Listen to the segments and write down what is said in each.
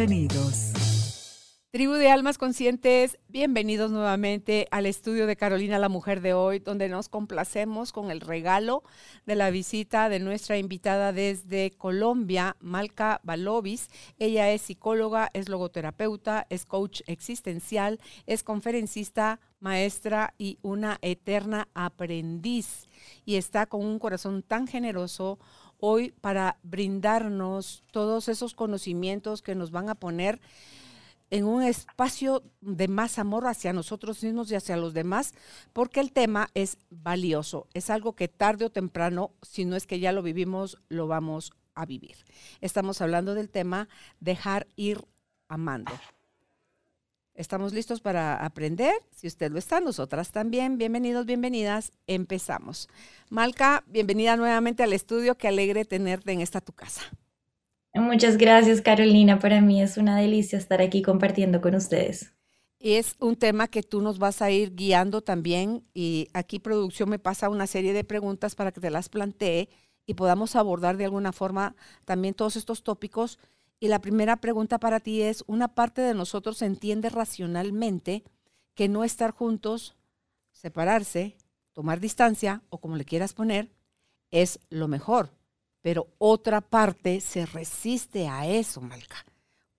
Bienvenidos. Tribu de Almas Conscientes, bienvenidos nuevamente al estudio de Carolina la Mujer de hoy, donde nos complacemos con el regalo de la visita de nuestra invitada desde Colombia, Malca Balovis. Ella es psicóloga, es logoterapeuta, es coach existencial, es conferencista, maestra y una eterna aprendiz. Y está con un corazón tan generoso hoy para brindarnos todos esos conocimientos que nos van a poner en un espacio de más amor hacia nosotros mismos y hacia los demás, porque el tema es valioso, es algo que tarde o temprano, si no es que ya lo vivimos, lo vamos a vivir. Estamos hablando del tema dejar ir amando. ¿Estamos listos para aprender? Si usted lo está, nosotras también. Bienvenidos, bienvenidas. Empezamos. Malca, bienvenida nuevamente al estudio. Qué alegre tenerte en esta tu casa. Muchas gracias, Carolina. Para mí es una delicia estar aquí compartiendo con ustedes. Es un tema que tú nos vas a ir guiando también y aquí producción me pasa una serie de preguntas para que te las plantee y podamos abordar de alguna forma también todos estos tópicos. Y la primera pregunta para ti es, una parte de nosotros entiende racionalmente que no estar juntos, separarse, tomar distancia o como le quieras poner, es lo mejor pero otra parte se resiste a eso, Malca.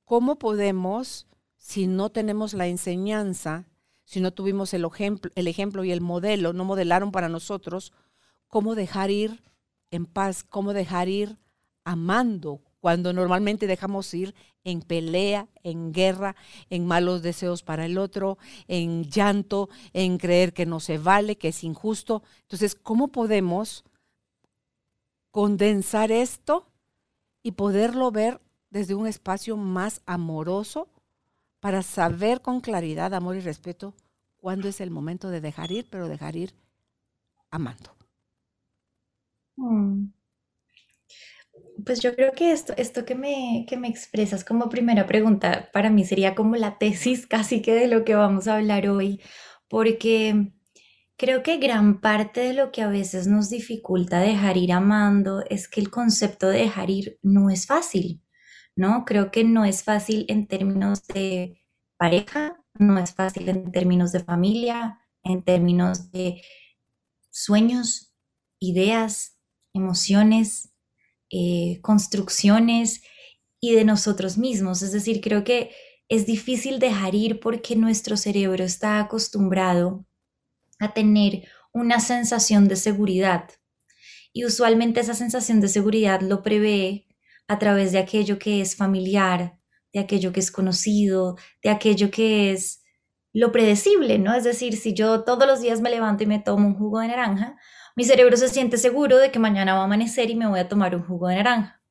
¿Cómo podemos, si no tenemos la enseñanza, si no tuvimos el ejemplo, el ejemplo y el modelo, no modelaron para nosotros, cómo dejar ir en paz, cómo dejar ir amando, cuando normalmente dejamos ir en pelea, en guerra, en malos deseos para el otro, en llanto, en creer que no se vale, que es injusto. Entonces, ¿cómo podemos condensar esto y poderlo ver desde un espacio más amoroso para saber con claridad, amor y respeto cuándo es el momento de dejar ir, pero dejar ir amando. Mm. Pues yo creo que esto, esto que, me, que me expresas como primera pregunta para mí sería como la tesis casi que de lo que vamos a hablar hoy, porque Creo que gran parte de lo que a veces nos dificulta dejar ir amando es que el concepto de dejar ir no es fácil, ¿no? Creo que no es fácil en términos de pareja, no es fácil en términos de familia, en términos de sueños, ideas, emociones, eh, construcciones y de nosotros mismos. Es decir, creo que es difícil dejar ir porque nuestro cerebro está acostumbrado a tener una sensación de seguridad. Y usualmente esa sensación de seguridad lo prevé a través de aquello que es familiar, de aquello que es conocido, de aquello que es lo predecible, ¿no? Es decir, si yo todos los días me levanto y me tomo un jugo de naranja, mi cerebro se siente seguro de que mañana va a amanecer y me voy a tomar un jugo de naranja.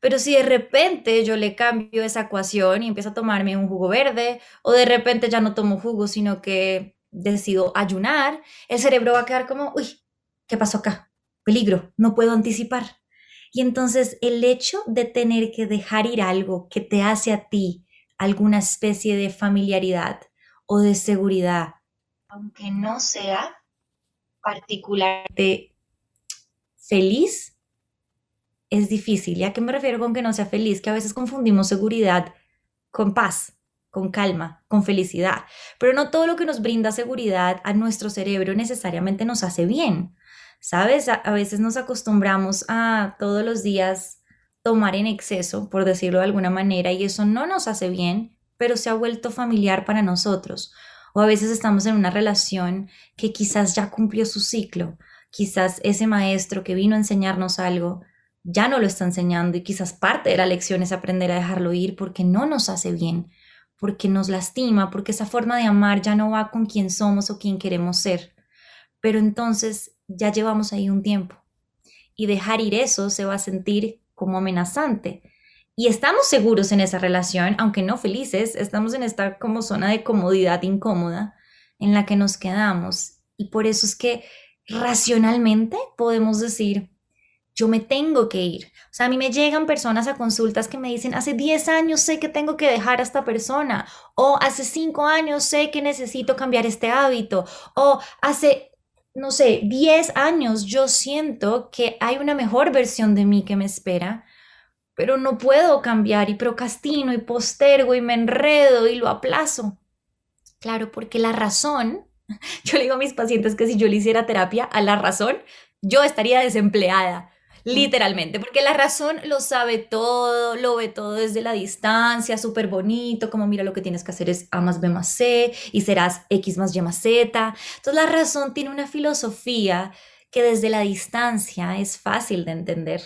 Pero si de repente yo le cambio esa ecuación y empiezo a tomarme un jugo verde, o de repente ya no tomo jugo, sino que decido ayunar, el cerebro va a quedar como, uy, ¿qué pasó acá? Peligro, no puedo anticipar. Y entonces el hecho de tener que dejar ir algo que te hace a ti alguna especie de familiaridad o de seguridad, aunque no sea particularmente feliz, es difícil. ¿Y a qué me refiero con que no sea feliz? Que a veces confundimos seguridad con paz con calma, con felicidad. Pero no todo lo que nos brinda seguridad a nuestro cerebro necesariamente nos hace bien. ¿Sabes? A, veces nos acostumbramos a todos los días tomar en exceso, por decirlo de alguna manera, y eso no nos hace bien, pero se ha vuelto familiar para nosotros. O a veces estamos en una relación que quizás ya cumplió su ciclo, quizás ese maestro que vino a enseñarnos algo ya no lo está enseñando y quizás parte de la lección es aprender a dejarlo ir porque no nos hace bien porque nos lastima, porque esa forma de amar ya no va con quién somos o quién queremos ser. Pero entonces ya llevamos ahí un tiempo y dejar ir eso se va a sentir como amenazante. Y estamos seguros en esa relación, aunque no felices, estamos en esta como zona de comodidad incómoda en la que nos quedamos. Y por eso es que racionalmente podemos decir, yo me tengo que ir. O sea, a mí me llegan personas a consultas que me dicen, hace 10 años sé que tengo que dejar a esta persona, o hace 5 años sé que necesito cambiar este hábito, o hace, no sé, 10 años yo siento que hay una mejor versión de mí que me espera, pero no puedo cambiar y procrastino y postergo y me enredo y lo aplazo. Claro, porque la razón, yo le digo a mis pacientes que si yo le hiciera terapia a la razón, yo estaría desempleada literalmente, porque la razón lo sabe todo, lo ve todo desde la distancia, súper bonito, como mira lo que tienes que hacer es A más B más C y serás X más Y más Z. Entonces la razón tiene una filosofía que desde la distancia es fácil de entender.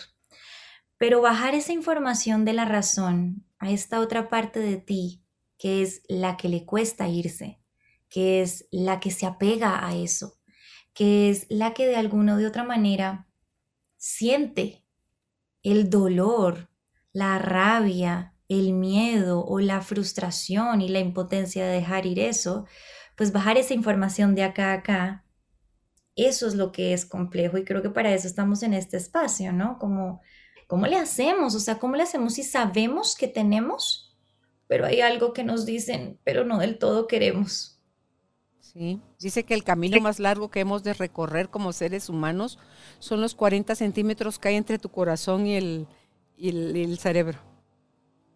Pero bajar esa información de la razón a esta otra parte de ti, que es la que le cuesta irse, que es la que se apega a eso, que es la que de alguna o de otra manera siente el dolor, la rabia, el miedo o la frustración y la impotencia de dejar ir eso, pues bajar esa información de acá a acá, eso es lo que es complejo y creo que para eso estamos en este espacio, ¿no? Como, ¿cómo le hacemos? O sea, ¿cómo le hacemos si sabemos que tenemos, pero hay algo que nos dicen, pero no del todo queremos? Sí, dice que el camino más largo que hemos de recorrer como seres humanos son los 40 centímetros que hay entre tu corazón y el, el, cerebro.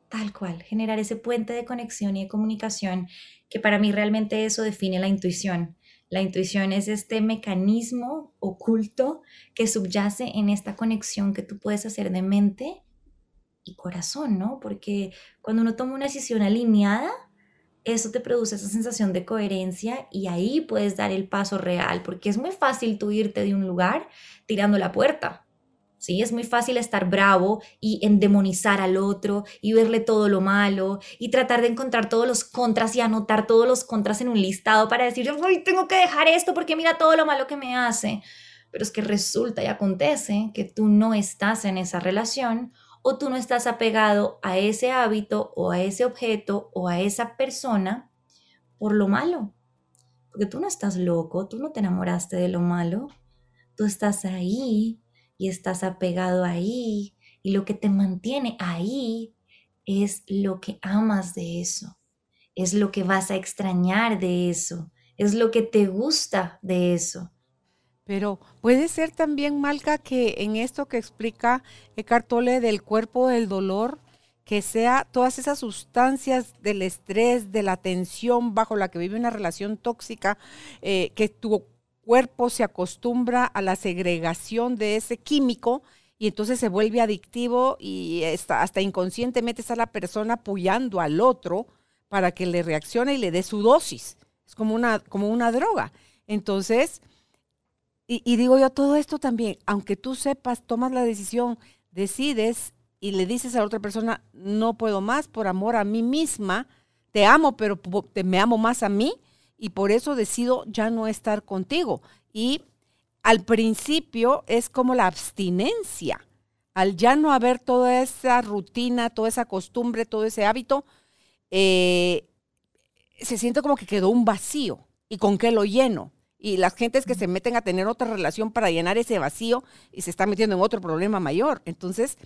Tal cual, generar ese puente de conexión y de comunicación, que para mí realmente eso define la intuición. La intuición es este mecanismo oculto que subyace en esta conexión que tú puedes hacer de mente y corazón, ¿no? Porque cuando uno toma una decisión alineada, eso te produce esa sensación de coherencia y ahí puedes dar el paso real, porque es muy fácil tú irte de un lugar tirando la puerta. Sí, es muy fácil estar bravo y endemonizar al otro y verle todo lo malo y tratar de encontrar todos los contras y anotar todos los contras en un listado para decir, yo tengo que dejar esto porque mira todo lo malo que me hace. Pero es que resulta y acontece que tú no estás en esa relación o tú no estás apegado a ese hábito o a ese objeto o a esa persona por lo malo. Porque tú no estás loco, tú no te enamoraste de lo malo, tú estás ahí y estás apegado ahí y lo que te mantiene ahí es lo que amas de eso, es lo que vas a extrañar de eso, es lo que te gusta de eso. Pero puede ser también, Malca, que en esto que explica Eckhart Tolle del cuerpo del dolor, que sea todas esas sustancias del estrés, de la tensión bajo la que vive una relación tóxica, eh, que tu cuerpo se acostumbra a la segregación de ese químico y entonces se vuelve adictivo y hasta inconscientemente está la persona apoyando al otro para que le reaccione y le dé su dosis. Es como una, como una droga. Entonces, y, digo yo, todo esto también, aunque tú sepas, tomas la decisión, decides y le dices a la otra persona, no puedo más por amor a mí misma, te amo, pero te, me amo más a mí y por eso decido ya no estar contigo. Y al principio es como la abstinencia, al ya no haber toda esa rutina, toda esa costumbre, todo ese hábito, eh, se siente como que quedó un vacío. ¿Y con qué lo lleno? y las gentes que se meten a tener otra relación para llenar ese vacío y se están metiendo en otro problema mayor. Entonces,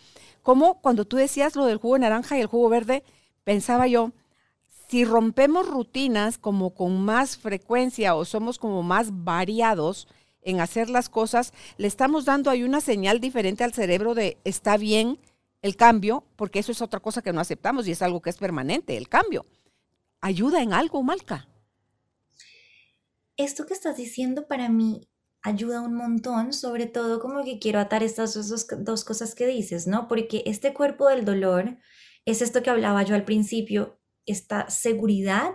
como cuando tú decías lo del jugo naranja y el jugo verde, pensaba yo, si rompemos rutinas como con más frecuencia o somos como más variados en hacer las cosas, le estamos dando ahí una señal diferente al cerebro de está bien el cambio, porque eso es otra cosa que no aceptamos y es algo que es permanente, el cambio. ¿Ayuda en algo, Malca? esto que estás diciendo para mí ayuda un montón, sobre todo como que quiero atar estas dos, cosas que dices, ¿no? Porque este cuerpo del dolor es esto que hablaba yo al principio, esta seguridad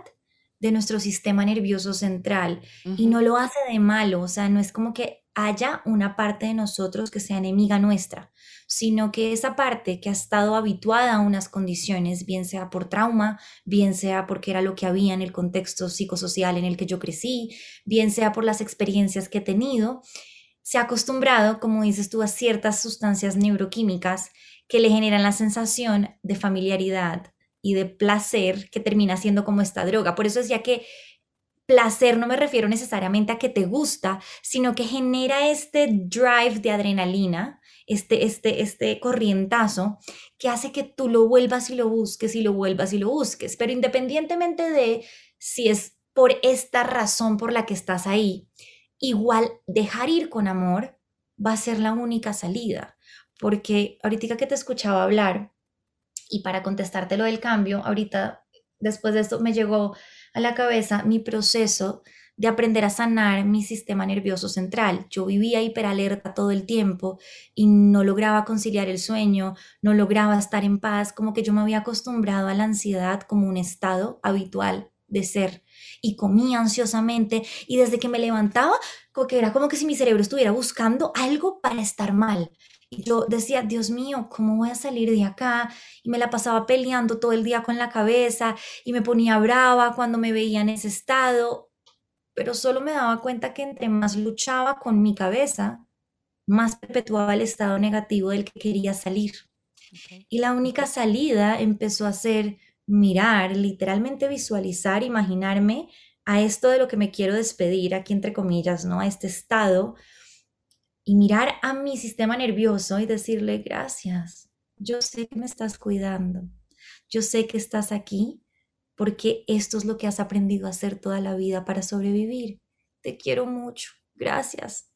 de nuestro sistema nervioso central y no lo hace de malo, o sea, no es como que haya una parte de nosotros que sea enemiga nuestra, sino que esa parte que ha estado habituada a unas condiciones, bien sea por trauma, bien sea porque era lo que había en el contexto psicosocial en el que yo crecí, bien sea por las experiencias que he tenido, se ha acostumbrado, como dices tú, a ciertas sustancias neuroquímicas que le generan la sensación de familiaridad y de placer que termina siendo como esta droga. Por eso decía que placer no me refiero necesariamente a que te gusta, sino que genera este drive de adrenalina, este, este, este corrientazo que hace que tú lo vuelvas y lo busques y lo vuelvas y lo busques. Pero independientemente de si es por esta razón por la que estás ahí, igual dejar ir con amor va a ser la única salida. Porque ahorita que te escuchaba hablar, y para contestarte lo del cambio, ahorita después de esto me llegó a la cabeza mi proceso de aprender a sanar mi sistema nervioso central. Yo vivía hiperalerta todo el tiempo y no lograba conciliar el sueño, no lograba estar en paz, como que yo me había acostumbrado a la ansiedad como un estado habitual de ser y comía ansiosamente y desde que me levantaba, como que era como que si mi cerebro estuviera buscando algo para estar mal. Y yo decía, Dios mío, ¿cómo voy a salir de acá? Y me la pasaba peleando todo el día con la cabeza y me ponía brava cuando me veía en ese estado, pero solo me daba cuenta que entre más luchaba con mi cabeza, más perpetuaba el estado negativo del que quería salir. Y la única salida empezó a ser mirar, literalmente visualizar, imaginarme a esto de lo que me quiero despedir, aquí entre comillas, ¿no? A este estado y mirar a mi sistema nervioso y decirle gracias. Yo sé que me estás cuidando. Yo sé que estás aquí porque esto es lo que has aprendido a hacer toda la vida para sobrevivir. Te quiero mucho. Gracias.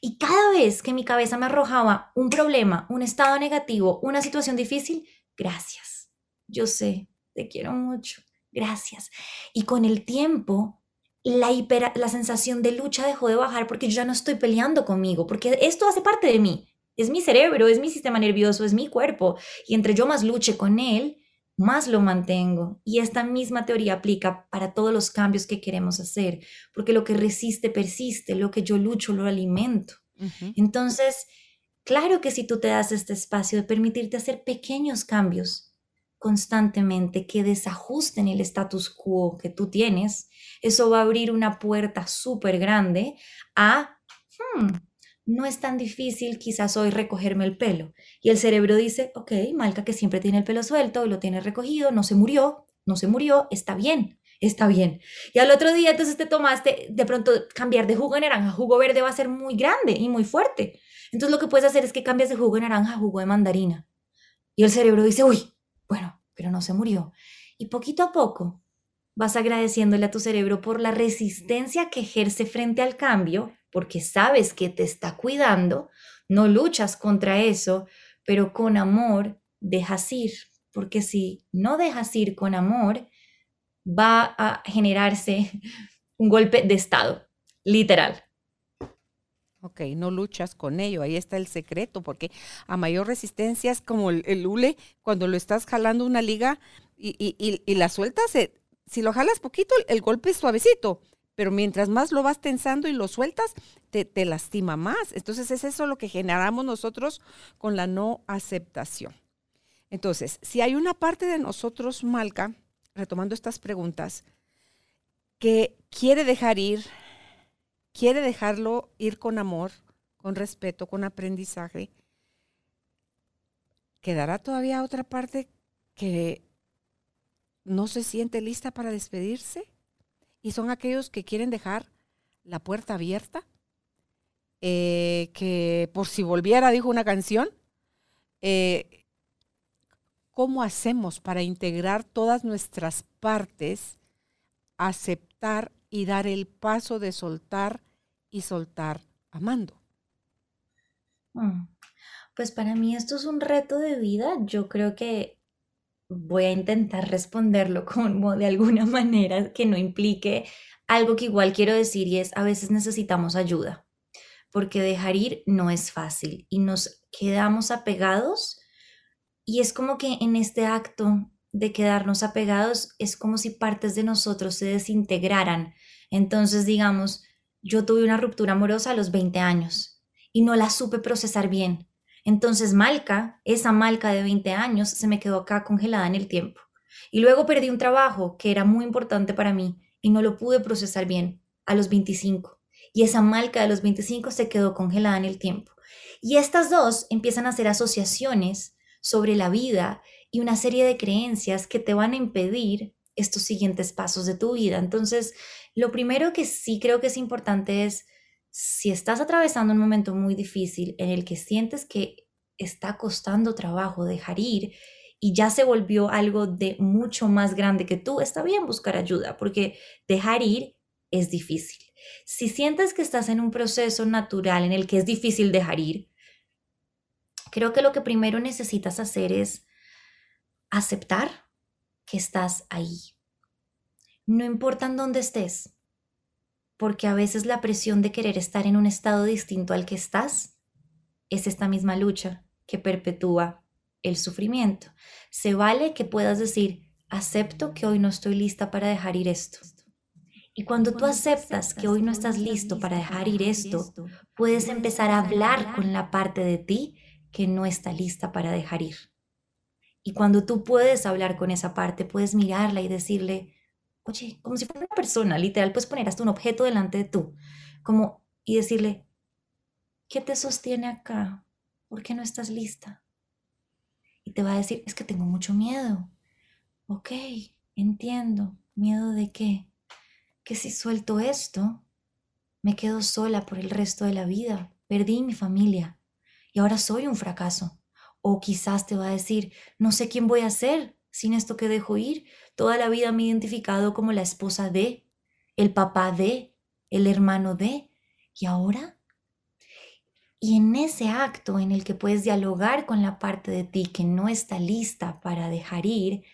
Y cada vez que mi cabeza me arrojaba un problema, un estado negativo, una situación difícil, gracias. Yo sé te quiero mucho, gracias. Y con el tiempo, la, la sensación de lucha dejó de bajar porque yo ya no estoy peleando conmigo, porque esto hace parte de mí. Es mi cerebro, es mi sistema nervioso, es mi cuerpo. Y entre yo más luche con él, más lo mantengo. Y esta misma teoría aplica para todos los cambios que queremos hacer, porque lo que resiste persiste, lo que yo lucho lo alimento. Entonces, claro que si tú te das este espacio de permitirte hacer pequeños cambios, constantemente que desajusten el status quo que tú tienes, eso va a abrir una puerta súper grande a, hmm, no es tan difícil quizás hoy recogerme el pelo. Y el cerebro dice, ok, Malca que siempre tiene el pelo suelto lo tiene recogido, no se murió, no se murió, está bien, está bien. Y al otro día entonces te tomaste, de pronto cambiar de jugo de naranja a jugo verde va a ser muy grande y muy fuerte. Entonces lo que puedes hacer es que cambias de jugo de naranja a jugo de mandarina. Y el cerebro dice, uy, bueno, pero no se murió. Y poquito a poco vas agradeciéndole a tu cerebro por la resistencia que ejerce frente al cambio, porque sabes que te está cuidando, no luchas contra eso, pero con amor dejas ir, porque si no dejas ir con amor, va a generarse un golpe de estado, literal. Ok, no luchas con ello, ahí está el secreto, porque a mayor resistencia es como el, hule, cuando lo estás jalando una liga y, la sueltas, eh, si lo jalas poquito, el, golpe es suavecito, pero mientras más lo vas tensando y lo sueltas, te, te lastima más. Entonces es eso lo que generamos nosotros con la no aceptación. Entonces, si hay una parte de nosotros, Malca, retomando estas preguntas, que quiere dejar ir, quiere dejarlo ir con amor, con respeto, con aprendizaje, quedará todavía otra parte que no se siente lista para despedirse. Y son aquellos que quieren dejar la puerta abierta, eh, que por si volviera, dijo una canción, eh, ¿cómo hacemos para integrar todas nuestras partes, aceptar y dar el paso de soltar y soltar amando? Mm, pues para mí esto es un reto de vida. Yo creo que voy a intentar responderlo como de alguna manera que no implique algo que igual quiero decir y es a veces necesitamos ayuda, porque dejar ir no es fácil y nos quedamos apegados y es como que en este acto de quedarnos apegados es como si partes de nosotros se desintegraran. Entonces, digamos, yo tuve una ruptura amorosa a los 20 años y no la supe procesar bien. Entonces Malca, esa Malca de 20 años, se me quedó acá congelada en el tiempo. Y luego perdí un trabajo que era muy importante para mí y no lo pude procesar bien a los 25. Y esa Malca de los 25 se quedó congelada en el tiempo. Y estas dos empiezan a hacer asociaciones sobre la vida y una serie de creencias que te van a impedir estos siguientes pasos de tu vida. Entonces, lo primero que sí creo que es importante es, si estás atravesando un momento muy difícil en el que sientes que está costando trabajo dejar ir y ya se volvió algo de mucho más grande que tú, está bien buscar ayuda, porque dejar ir es difícil. Si sientes que estás en un proceso natural en el que es difícil dejar ir, creo que lo que primero necesitas hacer es aceptar que estás ahí. No importa en dónde estés, porque a veces la presión de querer estar en un estado distinto al que estás es esta misma lucha que perpetúa el sufrimiento. Se vale que puedas decir, acepto que hoy no estoy lista para dejar ir esto. Y cuando tú aceptas que hoy no estás listo para dejar ir esto, puedes empezar a hablar con la parte de ti que no está lista para dejar ir. Y cuando tú puedes hablar con esa parte, puedes mirarla y decirle, oye, como si fuera una persona, literal, puedes poner hasta un objeto delante de tú, como, y decirle, ¿qué te sostiene acá? ¿Por qué no estás lista? Y te va a decir, es que tengo mucho miedo. Ok, entiendo. ¿Miedo de qué? Que si suelto esto, me quedo sola por el resto de la vida. Perdí mi familia y ahora soy un fracaso. O quizás te va a decir, no sé quién voy a ser sin esto que dejo ir. Toda la vida me he identificado como la esposa de, el papá de, el hermano de. ¿Y ahora? Y en ese acto en el que puedes dialogar con la parte de ti que no está lista para dejar ir,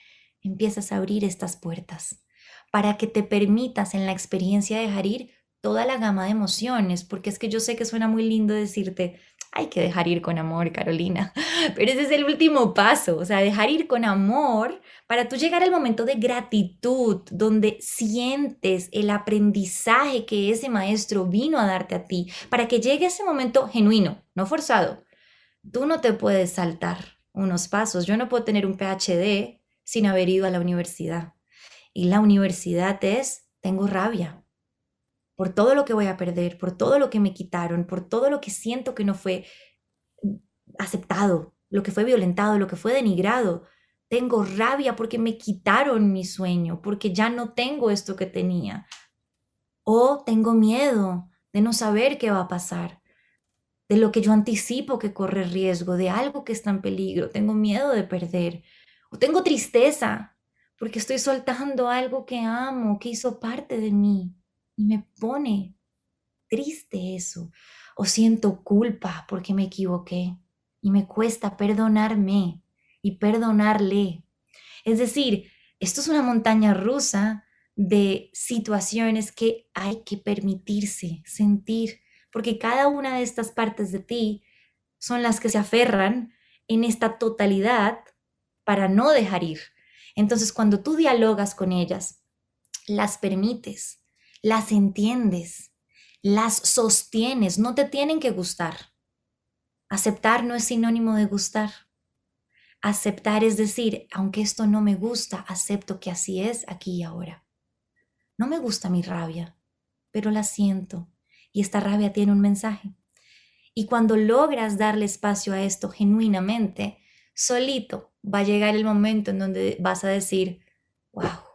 empiezas a abrir estas puertas para que te permitas en la experiencia de dejar ir toda la gama de emociones, porque es que yo sé que suena muy lindo decirte, hay que dejar ir con amor, Carolina. Pero ese es el último paso, o sea, dejar ir con amor para tú llegar al momento de gratitud, donde sientes el aprendizaje que ese maestro vino a darte a ti, para que llegue ese momento genuino, no forzado. Tú no te puedes saltar unos pasos. Yo no puedo tener un PhD sin haber ido a la universidad. Y la universidad es, tengo rabia, por todo lo que voy a perder, por todo lo que me quitaron, por todo lo que siento que no fue aceptado, lo que fue violentado, lo que fue denigrado. Tengo rabia porque me quitaron mi sueño, porque ya no tengo esto que tenía. O tengo miedo de no saber qué va a pasar, de lo que yo anticipo que corre riesgo, de algo que está en peligro. Tengo miedo de perder. O tengo tristeza porque estoy soltando algo que amo, que hizo parte de mí y me pone triste eso. O siento culpa porque me equivoqué y me cuesta perdonarme y perdonarle. Es decir, esto es una montaña rusa de situaciones que hay que permitirse sentir, porque cada una de estas partes de ti son las que se aferran en esta totalidad para no dejar ir. Entonces, cuando tú dialogas con ellas, las permites, las entiendes, las sostienes, no te tienen que gustar. Aceptar no es sinónimo de gustar. Aceptar es decir, aunque esto no me gusta, acepto que así es aquí y ahora. No me gusta mi rabia, pero la siento y esta rabia tiene un mensaje. Y cuando logras darle espacio a esto genuinamente, solito va a llegar el momento en donde vas a decir, wow,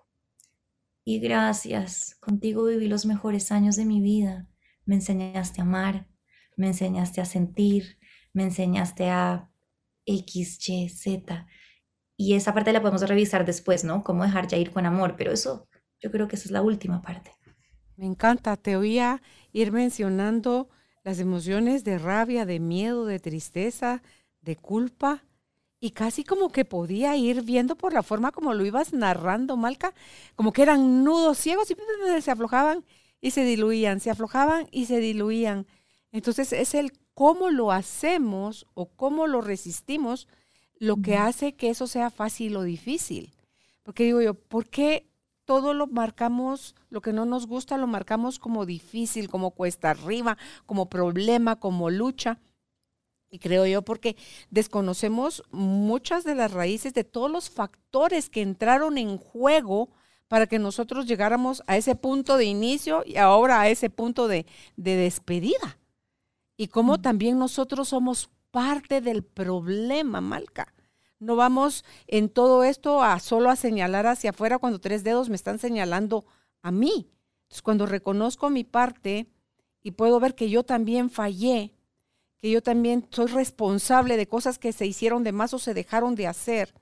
y gracias, contigo viví los mejores años de mi vida. Me enseñaste a amar, me enseñaste a sentir, me enseñaste a X, Y, Z. Y esa parte la podemos revisar después, ¿no? Cómo dejar ya ir con amor, pero eso yo creo que esa es la última parte. Me encanta, te oía ir mencionando las emociones de rabia, de miedo, de tristeza, de culpa, y casi como que podía ir viendo por la forma como lo ibas narrando, Malca, como que eran nudos ciegos y se aflojaban y se diluían, se aflojaban y se diluían. Entonces es el cómo lo hacemos o cómo lo resistimos lo que hace que eso sea fácil o difícil. Porque digo yo, ¿por qué todo lo marcamos, lo que no nos gusta, lo marcamos como difícil, como cuesta arriba, como problema, como lucha? Y creo yo porque desconocemos muchas de las raíces de todos los factores que entraron en juego para que nosotros llegáramos a ese punto de inicio y ahora a ese punto de, despedida. Y cómo también nosotros somos parte del problema, Malca. No vamos en todo esto a solo a señalar hacia afuera cuando tres dedos me están señalando a mí. Entonces, cuando reconozco mi parte y puedo ver que yo también fallé, que yo también soy responsable de cosas que se hicieron de más o se dejaron de hacer,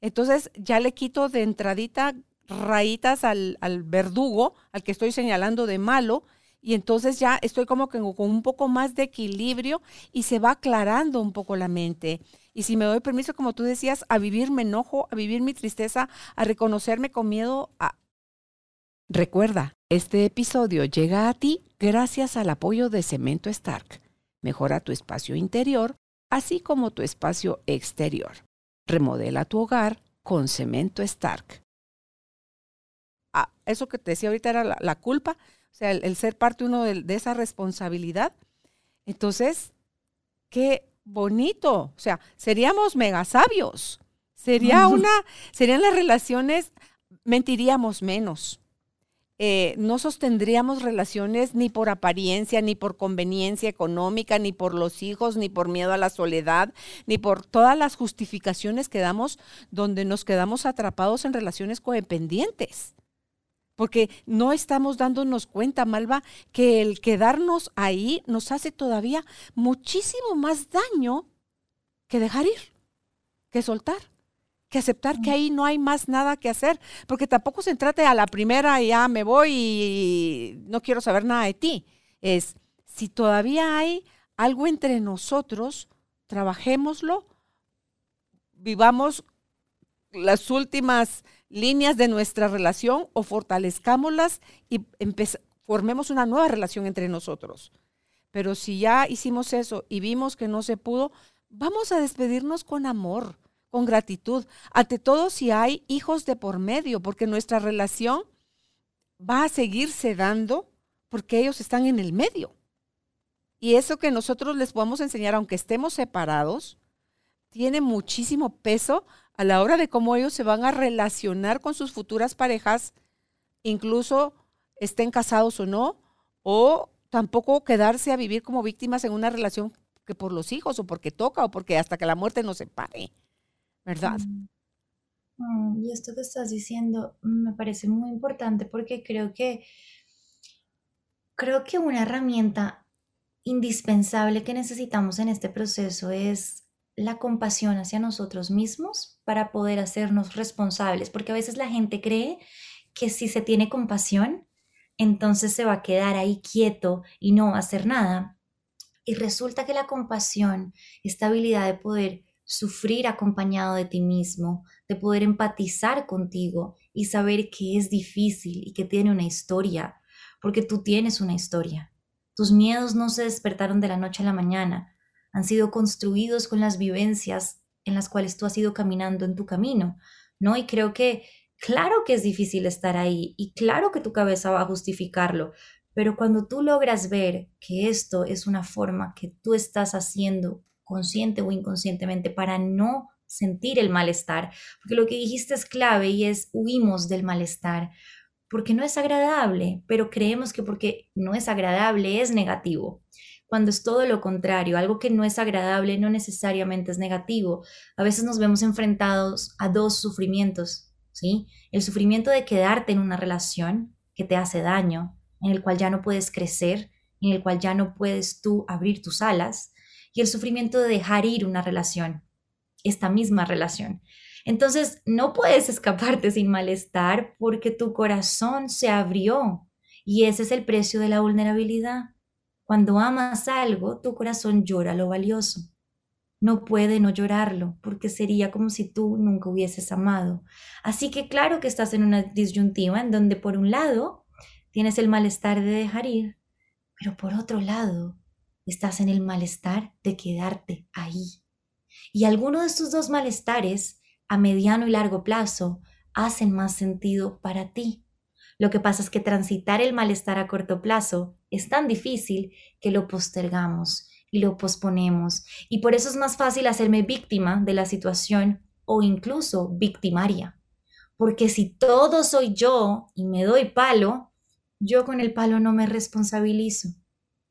entonces ya le quito de entradita rayitas al, al verdugo, al que estoy señalando de malo, y entonces ya estoy como que con un poco más de equilibrio y se va aclarando un poco la mente. Y si me doy permiso, como tú decías, a vivir mi enojo, a vivir mi tristeza, a reconocerme con miedo, a... Recuerda, este episodio llega a ti gracias al apoyo de Cemento Stark. Mejora tu espacio interior, así como tu espacio exterior. Remodela tu hogar con Cemento Stark. Ah, eso que te decía ahorita era la, la culpa o sea, el, ser parte uno de, esa responsabilidad. Entonces, qué bonito. O sea, seríamos mega sabios. Sería una, serían las relaciones, mentiríamos menos. Eh, no sostendríamos relaciones ni por apariencia, ni por conveniencia económica, ni por los hijos, ni por miedo a la soledad, ni por todas las justificaciones que damos donde nos quedamos atrapados en relaciones codependientes. Porque no estamos dándonos cuenta, Malva, que el quedarnos ahí nos hace todavía muchísimo más daño que dejar ir, que soltar, que aceptar que ahí no hay más nada que hacer, porque tampoco se trate a la primera y ya me voy y no quiero saber nada de ti. Es, si todavía hay algo entre nosotros, trabajémoslo, vivamos las últimas líneas de nuestra relación o fortalezcámoslas y formemos una nueva relación entre nosotros. Pero si ya hicimos eso y vimos que no se pudo, vamos a despedirnos con amor, con gratitud. Ante todo si hay hijos de por medio, porque nuestra relación va a seguirse dando porque ellos están en el medio. Y eso que nosotros les podamos enseñar, aunque estemos separados, tiene muchísimo peso a la hora de cómo ellos se van a relacionar con sus futuras parejas, incluso estén casados o no, o tampoco quedarse a vivir como víctimas en una relación que por los hijos o porque toca o porque hasta que la muerte nos separe, ¿verdad? Mm. Mm, y esto que estás diciendo me parece muy importante porque creo que creo que una herramienta indispensable que necesitamos en este proceso es la compasión hacia nosotros mismos para poder hacernos responsables, porque a veces la gente cree que si se tiene compasión, entonces se va a quedar ahí quieto y no va a hacer nada. Y resulta que la compasión, esta habilidad de poder sufrir acompañado de ti mismo, de poder empatizar contigo y saber que es difícil y que tiene una historia, porque tú tienes una historia. Tus miedos no se despertaron de la noche a la mañana, han sido construidos con las vivencias en las cuales tú has ido caminando en tu camino, ¿no? Y creo que, claro que es difícil estar ahí y claro que tu cabeza va a justificarlo, pero cuando tú logras ver que esto es una forma que tú estás haciendo consciente o inconscientemente para no sentir el malestar, porque lo que dijiste es clave y es huimos del malestar, porque no es agradable, pero creemos que porque no es agradable es negativo cuando es todo lo contrario, algo que no es agradable no necesariamente es negativo. A veces nos vemos enfrentados a dos sufrimientos, ¿sí? El sufrimiento de quedarte en una relación que te hace daño, en el cual ya no puedes crecer, en el cual ya no puedes tú abrir tus alas, y el sufrimiento de dejar ir una relación, esta misma relación. Entonces, no puedes escaparte sin malestar porque tu corazón se abrió y ese es el precio de la vulnerabilidad. Cuando amas algo, tu corazón llora lo valioso. No puede no llorarlo, porque sería como si tú nunca hubieses amado. Así que claro que estás en una disyuntiva en donde por un lado tienes el malestar de dejar ir, pero por otro lado estás en el malestar de quedarte ahí. Y alguno de estos dos malestares, a mediano y largo plazo, hacen más sentido para ti. Lo que pasa es que transitar el malestar a corto plazo es tan difícil que lo postergamos y lo posponemos. Y por eso es más fácil hacerme víctima de la situación o incluso victimaria. Porque si todo soy yo y me doy palo, yo con el palo no me responsabilizo.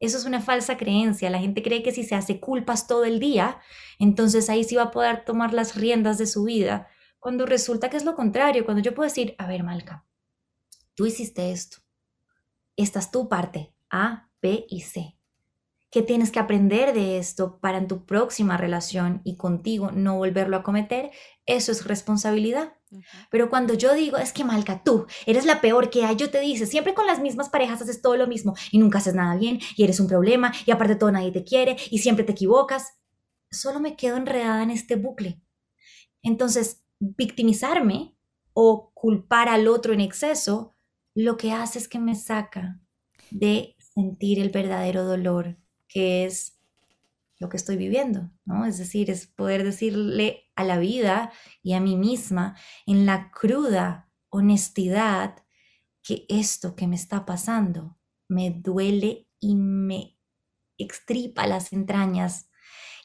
Eso es una falsa creencia. La gente cree que si se hace culpas todo el día, entonces ahí sí va a poder tomar las riendas de su vida. Cuando resulta que es lo contrario, cuando yo puedo decir, a ver, Malca, tú hiciste esto. Esta es tu parte, A, B y C. ¿Qué tienes que aprender de esto para en tu próxima relación y contigo no volverlo a cometer? Eso es responsabilidad. Pero cuando yo digo, es que Malca, tú eres la peor que hay, yo te dice, siempre con las mismas parejas haces todo lo mismo y nunca haces nada bien y eres un problema y aparte de todo nadie te quiere y siempre te equivocas. Solo me quedo enredada en este bucle. Entonces, victimizarme o culpar al otro en exceso, lo que hace es que me saca de sentir el verdadero dolor que es lo que estoy viviendo, ¿no? Es decir, es poder decirle a la vida y a mí misma en la cruda honestidad que esto que me está pasando me duele y me extripa las entrañas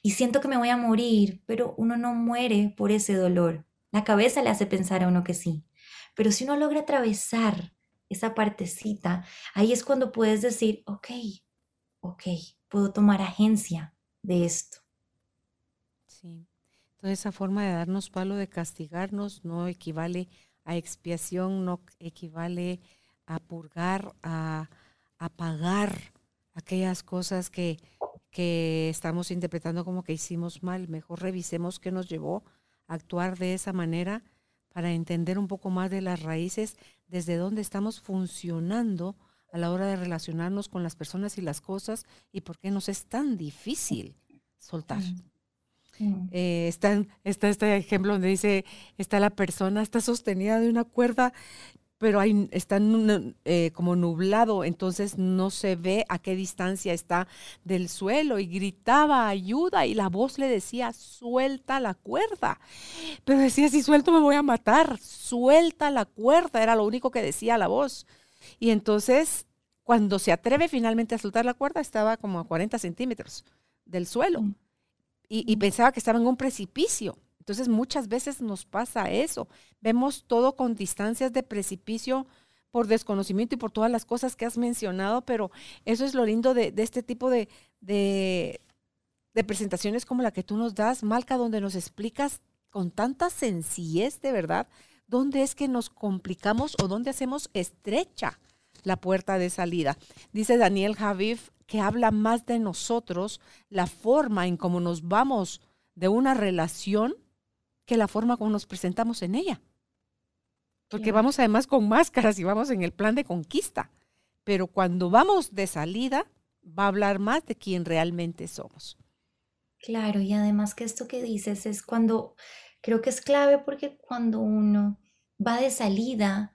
y siento que me voy a morir, pero uno no muere por ese dolor. La cabeza le hace pensar a uno que sí, pero si uno logra atravesar esa partecita, ahí es cuando puedes decir, ok, ok, puedo tomar agencia de esto. Sí. Entonces esa forma de darnos palo, de castigarnos, no equivale a expiación, no equivale a purgar, a, a pagar aquellas cosas que, que estamos interpretando como que hicimos mal. Mejor revisemos qué nos llevó a actuar de esa manera para entender un poco más de las raíces, desde dónde estamos funcionando a la hora de relacionarnos con las personas y las cosas y por qué nos es tan difícil soltar. Mm. Mm. Eh, está, está, este ejemplo donde dice, está la persona, está sostenida de una cuerda, pero hay, está eh, como nublado, entonces no se ve a qué distancia está del suelo y gritaba ayuda y la voz le decía, suelta la cuerda. Pero decía, si suelto me voy a matar, suelta la cuerda, era lo único que decía la voz. Y entonces, cuando se atreve finalmente a soltar la cuerda, estaba como a 40 centímetros del suelo. Mm. Y, pensaba que estaba en un precipicio. Entonces, muchas veces nos pasa eso. Vemos todo con distancias de precipicio por desconocimiento y por todas las cosas que has mencionado, pero eso es lo lindo de, este tipo de, de, de, presentaciones como la que tú nos das, Malca, donde nos explicas con tanta sencillez, de verdad, dónde es que nos complicamos o dónde hacemos estrecha la puerta de salida. Dice Daniel Javif que habla más de nosotros, la forma en cómo nos vamos de una relación que la forma como nos presentamos en ella. Porque vamos además con máscaras y vamos en el plan de conquista. Pero cuando vamos de salida, va a hablar más de quién realmente somos. Claro, y además que esto que dices es cuando Creo que es clave porque cuando uno va de salida,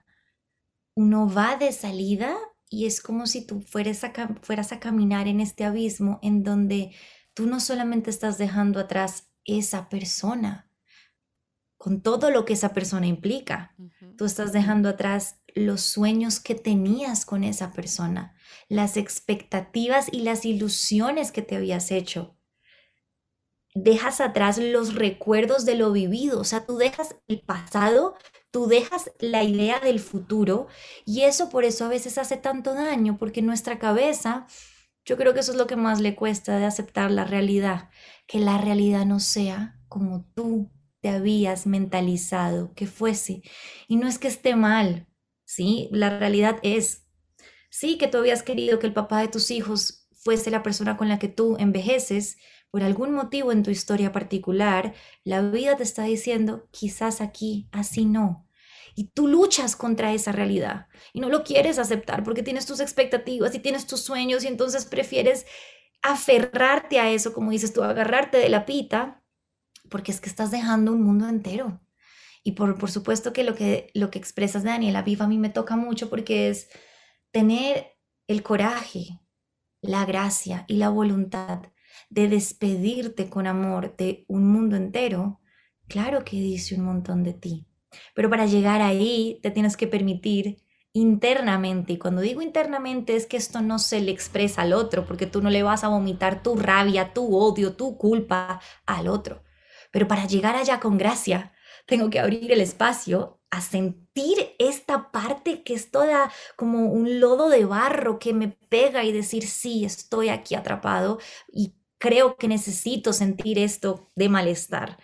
uno va de salida y es como si tú fueras a, fueras a caminar en este abismo en donde tú no solamente estás dejando atrás esa persona, con todo lo que esa persona implica. Tú estás dejando atrás los sueños que tenías con esa persona, las expectativas y las ilusiones que te habías hecho dejas atrás los recuerdos de lo vivido, o sea, tú dejas el pasado, tú dejas la idea del futuro y eso por eso a veces hace tanto daño, porque nuestra cabeza, yo creo que eso es lo que más le cuesta de aceptar la realidad, que la realidad no sea como tú te habías mentalizado que fuese. Y no es que esté mal, ¿sí? La realidad es, sí, que tú habías querido que el papá de tus hijos fuese la persona con la que tú envejeces, por algún motivo en tu historia particular, la vida te está diciendo, quizás aquí, así no. Y tú luchas contra esa realidad y no lo quieres aceptar porque tienes tus expectativas y tienes tus sueños y entonces prefieres aferrarte a eso, como dices tú, agarrarte de la pita, porque es que estás dejando un mundo entero. Y por, por supuesto que lo, que lo que expresas, Daniela, viva a mí me toca mucho porque es tener el coraje, la gracia y la voluntad de despedirte con amor de un mundo entero, claro que dice un montón de ti. Pero para llegar ahí te tienes que permitir internamente, y cuando digo internamente es que esto no se le expresa al otro, porque tú no le vas a vomitar tu rabia, tu odio, tu culpa al otro. Pero para llegar allá con gracia, tengo que abrir el espacio a sentir esta parte que es toda como un lodo de barro que me pega y decir, sí, estoy aquí atrapado creo que necesito sentir esto de malestar.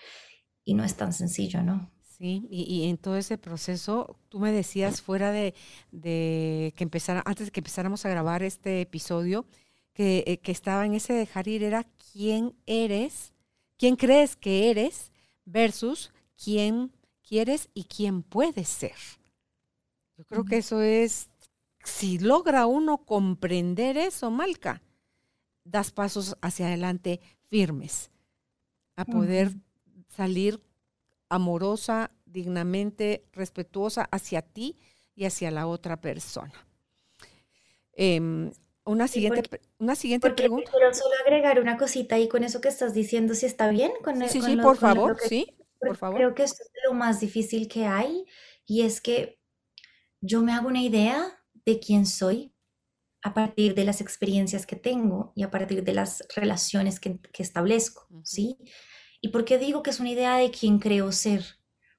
Y no es tan sencillo, ¿no? Sí, y, en todo ese proceso, tú me decías fuera de, que empezara, antes de que empezáramos a grabar este episodio, que, eh, que estaba en ese dejar ir, era quién eres, quién crees que eres versus quién quieres y quién puedes ser. Yo creo que eso es, si logra uno comprender eso, Malca, das pasos hacia adelante firmes a poder salir amorosa, dignamente, respetuosa hacia ti y hacia la otra persona. Em, una siguiente, una siguiente pregunta. Quiero solo agregar una cosita ahí con eso que estás diciendo, si está bien. Con sí, sí, por favor, sí. Creo que esto es lo más difícil que hay y es que yo me hago una idea de quién soy a partir de las experiencias que tengo y a partir de las relaciones que, establezco, ¿sí? ¿Y por qué digo que es una idea de quién creo ser?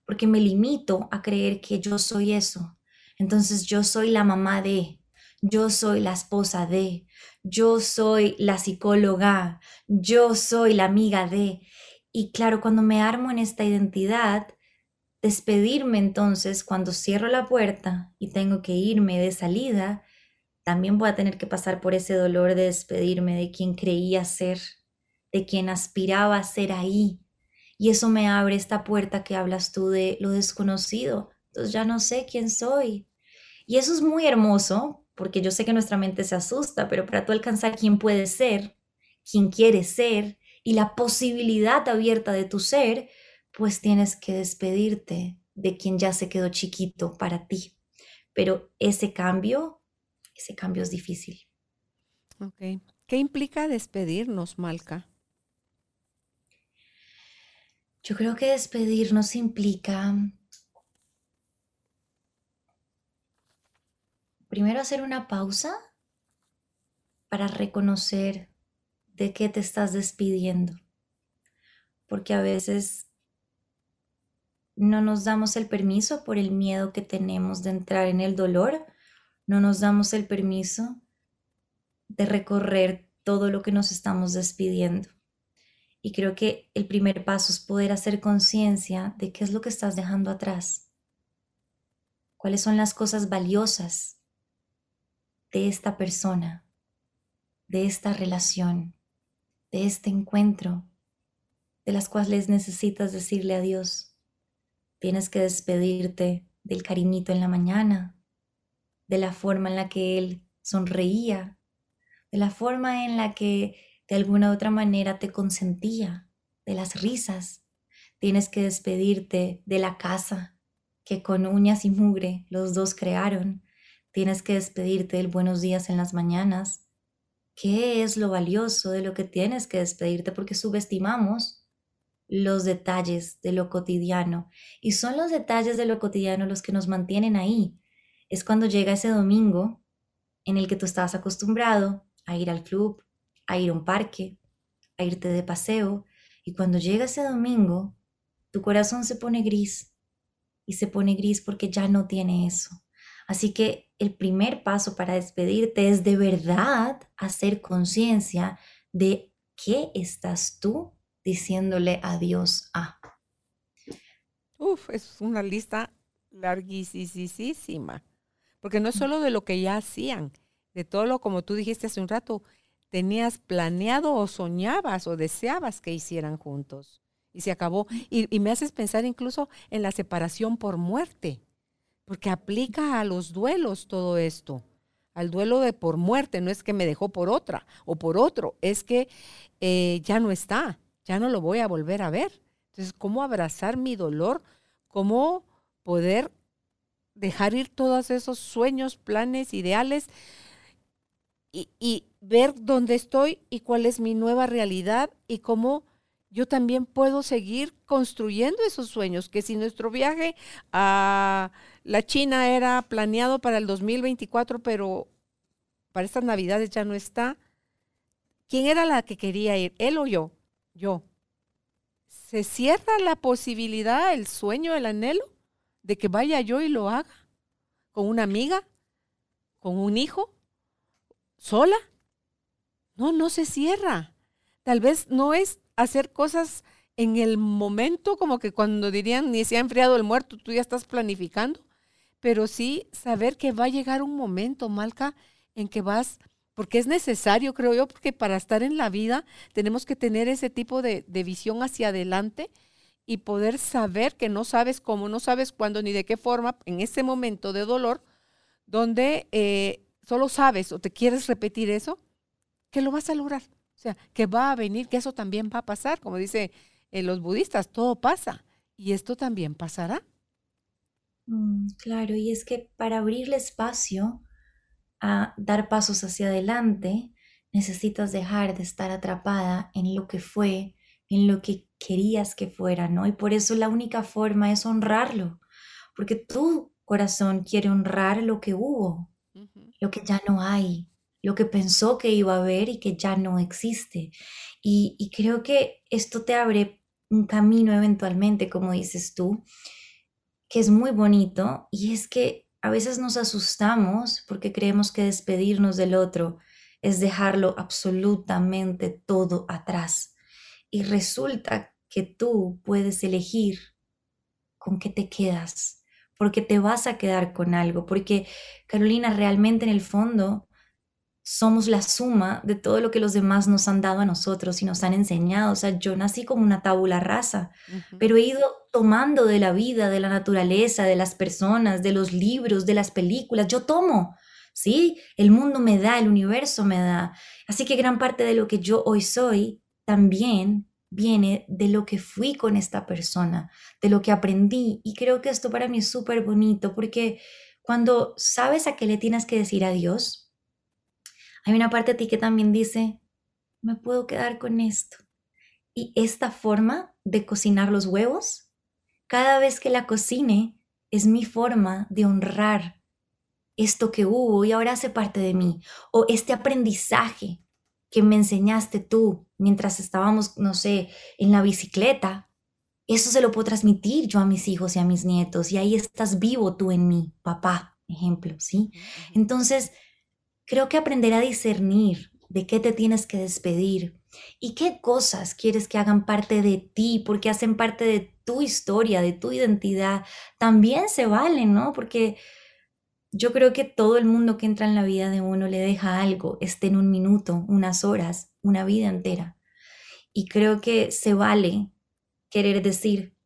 Porque me limito a creer que yo soy eso. Entonces yo soy la mamá de, yo soy la esposa de, yo soy la psicóloga, yo soy la amiga de. Y claro, cuando me armo en esta identidad, despedirme entonces, cuando cierro la puerta y tengo que irme de salida, también voy a tener que pasar por ese dolor de despedirme de quien creía ser, de quien aspiraba a ser ahí. Y eso me abre esta puerta que hablas tú de lo desconocido. Entonces ya no sé quién soy. Y eso es muy hermoso, porque yo sé que nuestra mente se asusta, pero para tú alcanzar quién puede ser, quién quiere ser, y la posibilidad abierta de tu ser, pues tienes que despedirte de quien ya se quedó chiquito para ti. Pero ese cambio, ese cambio es difícil. Ok. ¿Qué implica despedirnos, Malca? Yo creo que despedirnos implica primero hacer una pausa para reconocer de qué te estás despidiendo. Porque a veces no nos damos el permiso por el miedo que tenemos de entrar en el dolor, no nos damos el permiso de recorrer todo lo que nos estamos despidiendo. Y creo que el primer paso es poder hacer conciencia de qué es lo que estás dejando atrás. ¿Cuáles son las cosas valiosas de esta persona, de esta relación? de este encuentro, de las cuales necesitas decirle adiós. Tienes que despedirte del cariñito en la mañana, de la forma en la que él sonreía, de la forma en la que de alguna otra manera te consentía, de las risas. Tienes que despedirte de la casa que con uñas y mugre los dos crearon. Tienes que despedirte del buenos días en las mañanas, qué es lo valioso de lo que tienes que despedirte porque subestimamos los detalles de lo cotidiano y son los detalles de lo cotidiano los que nos mantienen ahí. Es cuando llega ese domingo en el que tú estabas acostumbrado a ir al club, a ir a un parque, a irte de paseo y cuando llega ese domingo tu corazón se pone gris y se pone gris porque ya no tiene eso. Así que el primer paso para despedirte es de verdad hacer conciencia de qué estás tú diciéndole adiós a. Uf, es una lista larguísima. Porque no es solo de lo que ya hacían, de todo lo como tú dijiste hace un rato, tenías planeado o soñabas o deseabas que hicieran juntos. Y se acabó. Y, me haces pensar incluso en la separación por muerte porque aplica a los duelos todo esto, al duelo de por muerte, no es que me dejó por otra o por otro, es que eh, ya no está, ya no lo voy a volver a ver. Entonces, ¿cómo abrazar mi dolor? ¿Cómo poder dejar ir todos esos sueños, planes, ideales y, ver dónde estoy y cuál es mi nueva realidad y cómo yo también puedo seguir construyendo esos sueños, que si nuestro viaje a la China era planeado para el 2024, pero para estas navidades ya no está, ¿quién era la que quería ir? ¿Él o yo? Yo. ¿Se cierra la posibilidad, el sueño, el anhelo? De que vaya yo y lo haga con una amiga, con un hijo, sola. No, no se cierra. Tal vez no es hacer cosas en el momento, como que cuando dirían ni se ha enfriado el muerto, tú ya estás planificando, pero sí saber que va a llegar un momento, Malca, en que vas, porque es necesario, creo yo, porque para estar en la vida tenemos que tener ese tipo de, de visión hacia adelante y poder saber que no sabes cómo, no sabes cuándo ni de qué forma, en ese momento de dolor, donde eh, solo sabes o te quieres repetir eso, que lo vas a lograr. O sea, que va a venir, que eso también va a pasar, como dice en los budistas, todo pasa y esto también pasará. Mm, claro, y es que para abrirle espacio a dar pasos hacia adelante, necesitas dejar de estar atrapada en lo que fue, en lo que querías que fuera, ¿no? Y por eso la única forma es honrarlo, porque tu corazón quiere honrar lo que hubo, lo que ya no hay, lo que pensó que iba a haber y que ya no existe. Y, y creo que esto te abre un camino eventualmente, como dices tú, que es muy bonito y es que a veces nos asustamos porque creemos que despedirnos del otro es dejarlo absolutamente todo atrás. Y resulta que tú puedes elegir con qué te quedas, porque te vas a quedar con algo, porque Carolina, realmente en el fondo somos la suma de todo lo que los demás nos han dado a nosotros y nos han enseñado. O sea, yo nací como una tabula rasa, pero he ido tomando de la vida, de la naturaleza, de las personas, de los libros, de las películas. Yo tomo, ¿sí? El mundo me da, el universo me da. Así que gran parte de lo que yo hoy soy también viene de lo que fui con esta persona, de lo que aprendí. Y creo que esto para mí es súper bonito porque cuando sabes a qué le tienes que decir adiós, hay una parte de ti que también dice, me puedo quedar con esto. Y esta forma de cocinar los huevos, cada vez que la cocine, es mi forma de honrar esto que hubo y ahora hace parte de mí. O este aprendizaje que me enseñaste tú mientras estábamos, no sé, en la bicicleta. Eso se lo puedo transmitir yo a mis hijos y a mis nietos. Y ahí estás vivo tú en mí, papá, ejemplo, ¿sí? Entonces, Creo que aprender a discernir de qué te tienes que despedir y qué cosas quieres que hagan parte de ti, porque hacen parte de tu historia, de tu identidad, también se valen, ¿no? Porque yo creo que todo el mundo que entra en la vida de uno le deja algo, esté en un minuto, unas horas, una vida entera. Y creo que se vale querer decir,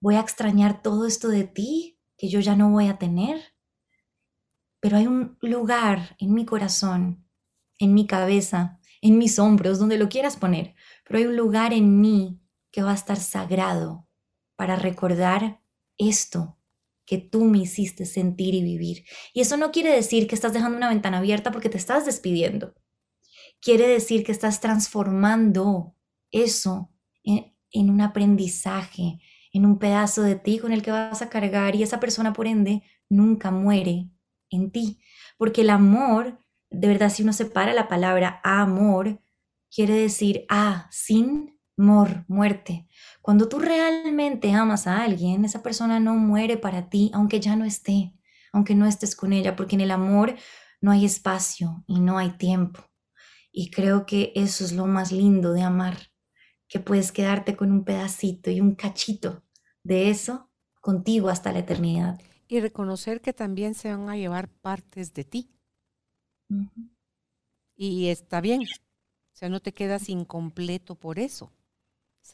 voy a extrañar todo esto de ti que yo ya no voy a tener pero hay un lugar en mi corazón, en mi cabeza, en mis hombros, donde lo quieras poner, pero hay un lugar en mí que va a estar sagrado para recordar esto que tú me hiciste sentir y vivir. Y eso no quiere decir que estás dejando una ventana abierta porque te estás despidiendo. Quiere decir que estás transformando eso en, un aprendizaje, en un pedazo de ti con el que vas a cargar y esa persona por ende nunca muere en ti. Porque el amor, de verdad, si uno separa la palabra amor, quiere decir a, sin mor, muerte. Cuando tú realmente amas a alguien, esa persona no muere para ti, aunque ya no esté, aunque no estés con ella, porque en el amor no hay espacio y no hay tiempo. Y creo que eso es lo más lindo de amar, que puedes quedarte con un pedacito y un cachito de eso contigo hasta la eternidad y reconocer que también se van a llevar partes de ti. Y está bien, o sea, no te quedas incompleto por eso.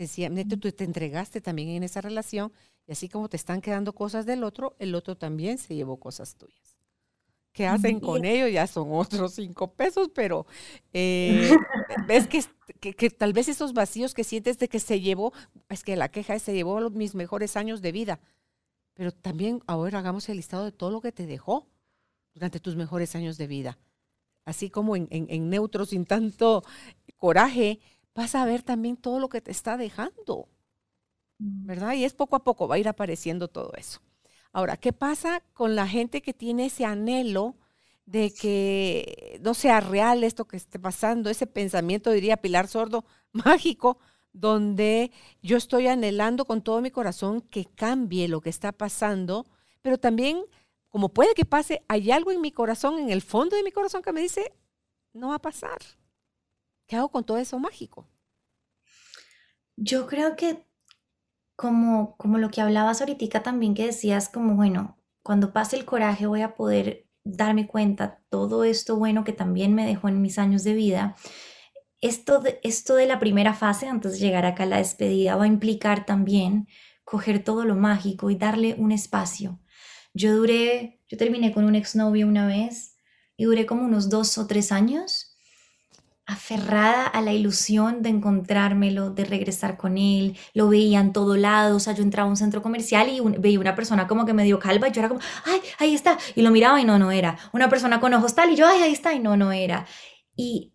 Sencillamente tú te entregaste también en esa relación y así como te están quedando cosas del otro, el otro también se llevó cosas tuyas. ¿Qué hacen con ello? Ya son otros cinco pesos, pero eh, ves que, que, tal vez esos vacíos que sientes de que se llevó, es que la queja es se llevó mis mejores años de vida. Pero también ahora hagamos el listado de todo lo que te dejó durante tus mejores años de vida. Así como en, en, neutro, sin tanto coraje, vas a ver también todo lo que te está dejando. Mm. ¿Verdad? Y es poco a poco, va a ir apareciendo todo eso. Ahora, ¿qué pasa con la gente que tiene ese anhelo de que no sea real esto que esté pasando, ese pensamiento, diría Pilar Sordo, mágico, donde yo estoy anhelando con todo mi corazón que cambie lo que está pasando pero también, como puede que pase, hay algo en mi corazón, en el fondo de mi corazón que me dice, no va a pasar. ¿Qué hago con todo eso mágico? Yo creo que como, como lo que hablabas ahorita también que decías como, bueno, cuando pase el coraje voy a poder darme cuenta todo esto bueno que también me dejó en mis años de vida. Esto de, esto de la primera fase, antes de llegar acá a la despedida, va a implicar también coger todo lo mágico y darle un espacio. Yo duré, yo terminé con un exnovio una vez y duré como unos dos o tres años aferrada a la ilusión de encontrármelo, de regresar con él, lo veía en todo lado, o sea, yo entraba a un centro comercial y veía una persona como que me dio calva y yo era como, ay, ahí está, y lo miraba y no, no era, una persona con ojos tal y yo, ay, ahí está y no, no era. Y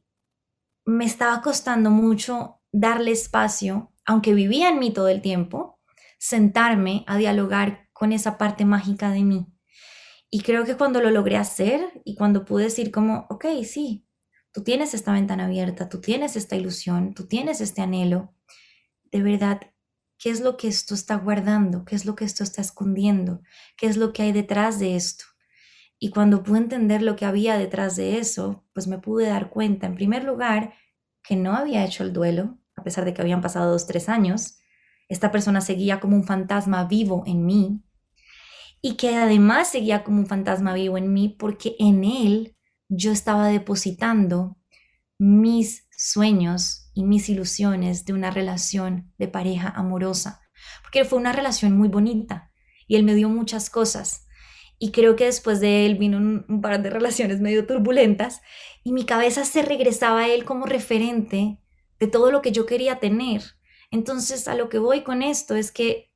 me estaba costando mucho darle espacio, aunque vivía en mí todo el tiempo, sentarme a dialogar con esa parte mágica de mí. Y creo que cuando lo logré hacer y cuando pude decir como, ok, sí, Tú tienes esta ventana abierta, tú tienes esta ilusión, tú tienes este anhelo. De verdad, ¿qué es lo que esto está guardando? ¿Qué es lo que esto está escondiendo? ¿Qué es lo que hay detrás de esto? Y cuando pude entender lo que había detrás de eso, pues me pude dar cuenta, en primer lugar, que no había hecho el duelo, a pesar de que habían pasado dos, tres años. Esta persona seguía como un fantasma vivo en mí y que además seguía como un fantasma vivo en mí porque en él yo estaba depositando mis sueños y mis ilusiones de una relación de pareja amorosa, porque fue una relación muy bonita y él me dio muchas cosas. Y creo que después de él vino un, par de relaciones medio turbulentas y mi cabeza se regresaba a él como referente de todo lo que yo quería tener. Entonces, a lo que voy con esto es que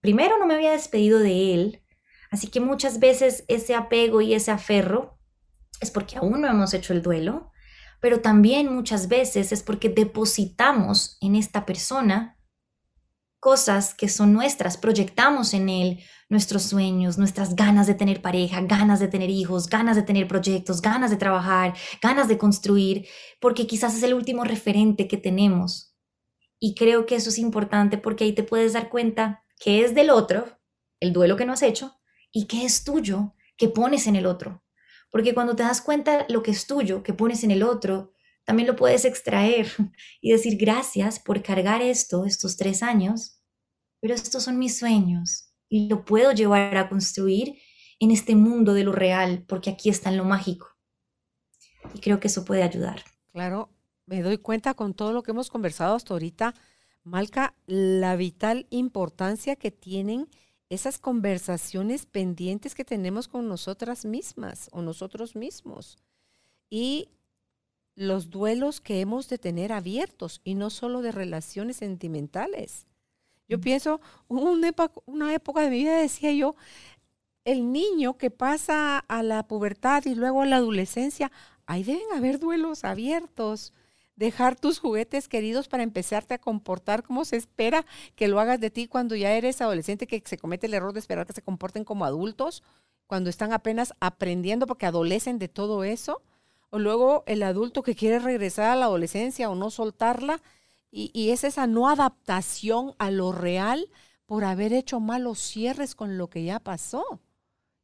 primero no me había despedido de él, así que muchas veces ese apego y ese aferro es porque aún no hemos hecho el duelo, pero también muchas veces es porque depositamos en esta persona cosas que son nuestras, proyectamos en él nuestros sueños, nuestras ganas de tener pareja, ganas de tener hijos, ganas de tener proyectos, ganas de trabajar, ganas de construir, porque quizás es el último referente que tenemos. Y creo que eso es importante porque ahí te puedes dar cuenta que es del otro, el duelo que no has hecho, y que es tuyo, que pones en el otro. Porque cuando te das cuenta lo que es tuyo, que pones en el otro, también lo puedes extraer y decir gracias por cargar esto estos tres años, pero estos son mis sueños y lo puedo llevar a construir en este mundo de lo real, porque aquí está en lo mágico. Y creo que eso puede ayudar. Claro, me doy cuenta con todo lo que hemos conversado hasta ahorita, Malca, la vital importancia que tienen esas conversaciones pendientes que tenemos con nosotras mismas o nosotros mismos. Y los duelos que hemos de tener abiertos y no solo de relaciones sentimentales. Yo pienso, una época, una época de mi vida decía yo, el niño que pasa a la pubertad y luego a la adolescencia, ahí deben haber duelos abiertos dejar tus juguetes queridos para empezarte a comportar como se espera que lo hagas de ti cuando ya eres adolescente, que se comete el error de esperar que se comporten como adultos, cuando están apenas aprendiendo porque adolecen de todo eso, o luego el adulto que quiere regresar a la adolescencia o no soltarla, y, y es esa no adaptación a lo real por haber hecho malos cierres con lo que ya pasó.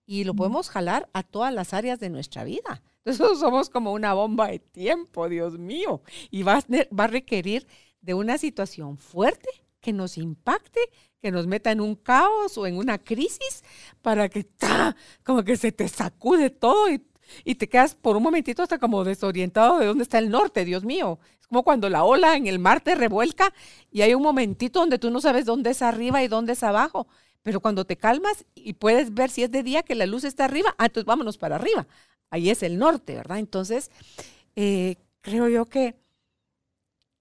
Y lo podemos jalar a todas las áreas de nuestra vida. Entonces somos como una bomba de tiempo, Dios mío. Y va a, va a requerir de una situación fuerte que nos impacte, que nos meta en un caos o en una crisis para que como que se te sacude todo y, y, te quedas por un momentito hasta como desorientado de dónde está el norte, Dios mío. Es como cuando la ola en el mar te revuelca y hay un momentito donde tú no sabes dónde es arriba y dónde es abajo. Pero cuando te calmas y puedes ver si es de día que la luz está arriba, ah, entonces vámonos para arriba ahí es el norte, ¿verdad? Entonces, eh, creo yo que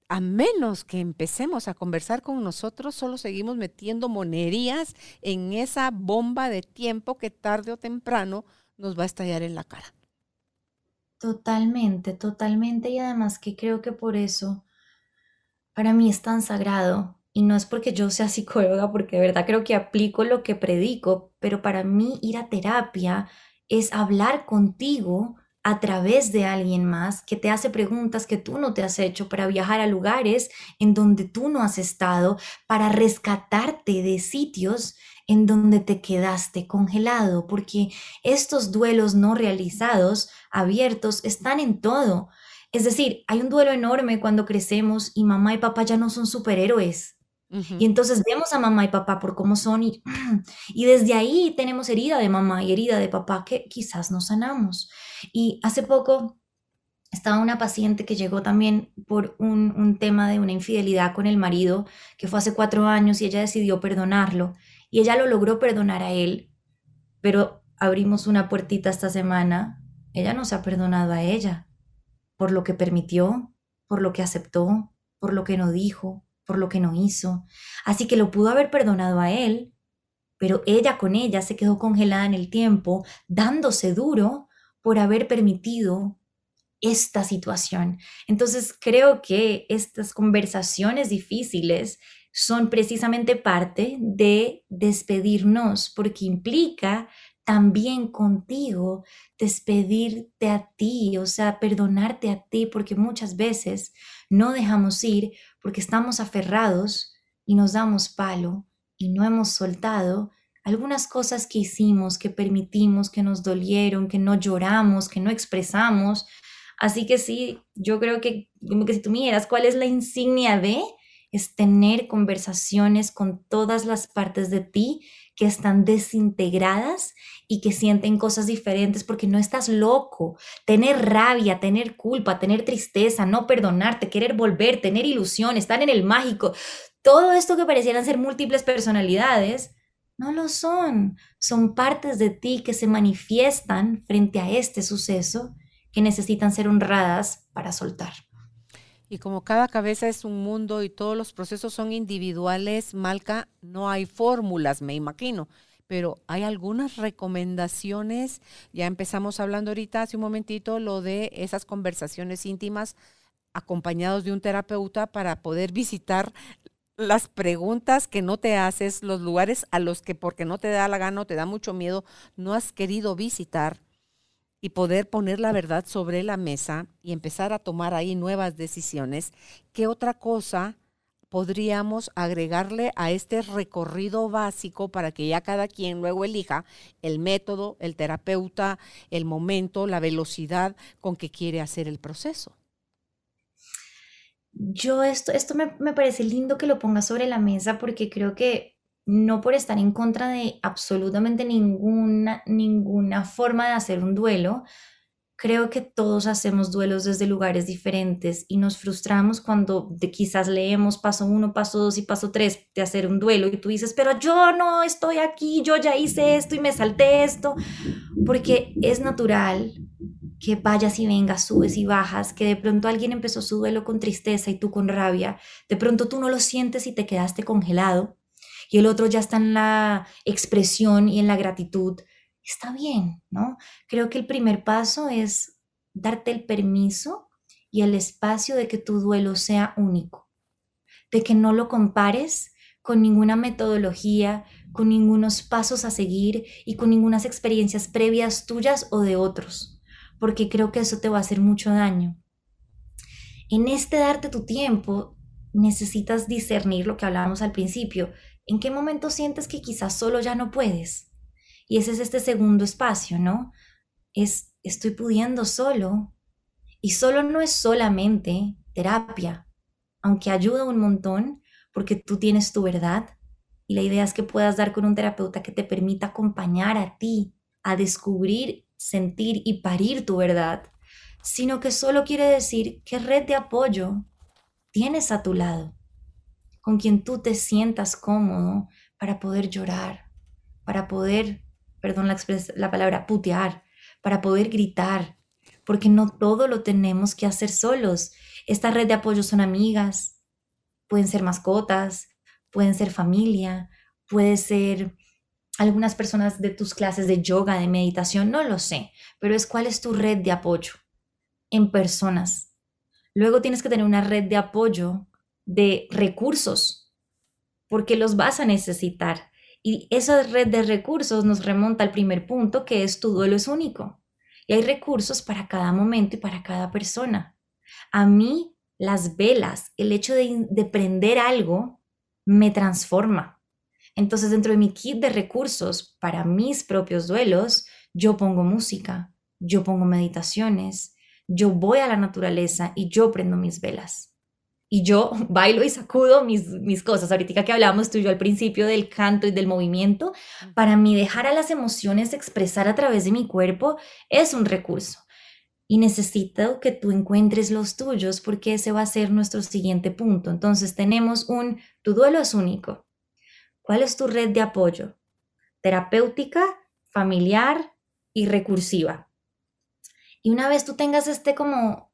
a menos que empecemos a conversar con nosotros, solo seguimos metiendo monerías en esa bomba de tiempo que tarde o temprano nos va a estallar en la cara. Totalmente, totalmente. Y además que creo que por eso para mí es tan sagrado. Y no es porque yo sea psicóloga, porque de verdad creo que aplico lo que predico, pero para mí ir a terapia es hablar contigo a través de alguien más que te hace preguntas que tú no te has hecho para viajar a lugares en donde tú no has estado, para rescatarte de sitios en donde te quedaste congelado, porque estos duelos no realizados, abiertos, están en todo. Es decir, hay un duelo enorme cuando crecemos y mamá y papá ya no son superhéroes. Y entonces vemos a mamá y papá por cómo son y, y desde ahí tenemos herida de mamá y herida de papá que quizás no sanamos. Y hace poco estaba una paciente que llegó también por un, un, tema de una infidelidad con el marido, que fue hace cuatro años y ella decidió perdonarlo. Y ella lo logró perdonar a él, pero abrimos una puertita esta semana. Ella no se ha perdonado a ella por lo que permitió, por lo que aceptó, por lo que no dijo, por lo que no hizo. Así que lo pudo haber perdonado a él, pero ella con ella se quedó congelada en el tiempo, dándose duro por haber permitido esta situación. Entonces creo que estas conversaciones difíciles son precisamente parte de despedirnos porque implica también contigo despedirte a ti, o sea, perdonarte a ti, porque muchas veces no dejamos ir porque estamos aferrados y nos damos palo y no hemos soltado algunas cosas que hicimos, que permitimos, que nos dolieron, que no lloramos, que no expresamos. Así que sí, yo creo que, que si tú miras cuál es la insignia de, es tener conversaciones con todas las partes de ti que están desintegradas y que sienten cosas diferentes porque no estás loco. Tener rabia, tener culpa, tener tristeza, no perdonarte, querer volver, tener ilusión, estar en el mágico, todo esto que parecieran ser múltiples personalidades, no lo son. Son partes de ti que se manifiestan frente a este suceso que necesitan ser honradas para soltar. Y como cada cabeza es un mundo y todos los procesos son individuales, Malca, no hay fórmulas, me imagino. Pero hay algunas recomendaciones, ya empezamos hablando ahorita hace un momentito lo de esas conversaciones íntimas acompañados de un terapeuta para poder visitar las preguntas que no te haces, los lugares a los que porque no te da la gana o te da mucho miedo, no has querido visitar y poder poner la verdad sobre la mesa y empezar a tomar ahí nuevas decisiones, ¿qué otra cosa podríamos agregarle a este recorrido básico para que ya cada quien luego elija el método, el terapeuta, el momento, la velocidad con que quiere hacer el proceso? Yo esto, esto me, me parece lindo que lo ponga sobre la mesa porque creo que no por estar en contra de absolutamente ninguna, ninguna forma de hacer un duelo, creo que todos hacemos duelos desde lugares diferentes y nos frustramos cuando de quizás leemos paso uno, paso dos y paso tres de hacer un duelo y tú dices, pero yo no estoy aquí, yo ya hice esto y me salté esto, porque es natural que vayas y vengas, subes y bajas, que de pronto alguien empezó su duelo con tristeza y tú con rabia, de pronto tú no lo sientes y te quedaste congelado y el otro ya está en la expresión y en la gratitud, está bien, ¿no? Creo que el primer paso es darte el permiso y el espacio de que tu duelo sea único, de que no lo compares con ninguna metodología, con ningunos pasos a seguir y con ninguna experiencias previas tuyas o de otros, porque creo que eso te va a hacer mucho daño. En este darte tu tiempo, necesitas discernir lo que hablábamos al principio, ¿En qué momento sientes que quizás solo ya no puedes? Y ese es este segundo espacio, ¿no? Es, estoy pudiendo solo. Y solo no es solamente terapia, aunque ayuda un montón porque tú tienes tu verdad. Y la idea es que puedas dar con un terapeuta que te permita acompañar a ti a descubrir, sentir y parir tu verdad, sino que solo quiere decir qué red de apoyo tienes a tu lado con quien tú te sientas cómodo para poder llorar, para poder, perdón la, la palabra, putear, para poder gritar, porque no todo lo tenemos que hacer solos. Esta red de apoyo son amigas, pueden ser mascotas, pueden ser familia, puede ser algunas personas de tus clases de yoga, de meditación, no lo sé, pero es cuál es tu red de apoyo en personas. Luego tienes que tener una red de apoyo de recursos, porque los vas a necesitar. Y esa red de recursos nos remonta al primer punto, que es tu duelo es único. Y hay recursos para cada momento y para cada persona. A mí, las velas, el hecho de, de prender algo, me transforma. Entonces, dentro de mi kit de recursos para mis propios duelos, yo pongo música, yo pongo meditaciones, yo voy a la naturaleza y yo prendo mis velas. Y yo bailo y sacudo mis, mis cosas. Ahorita que hablábamos tú y yo al principio del canto y del movimiento, para mí dejar a las emociones expresar a través de mi cuerpo es un recurso. Y necesito que tú encuentres los tuyos porque ese va a ser nuestro siguiente punto. Entonces tenemos un, tu duelo es único. ¿Cuál es tu red de apoyo? Terapéutica, familiar y recursiva. Y una vez tú tengas este como,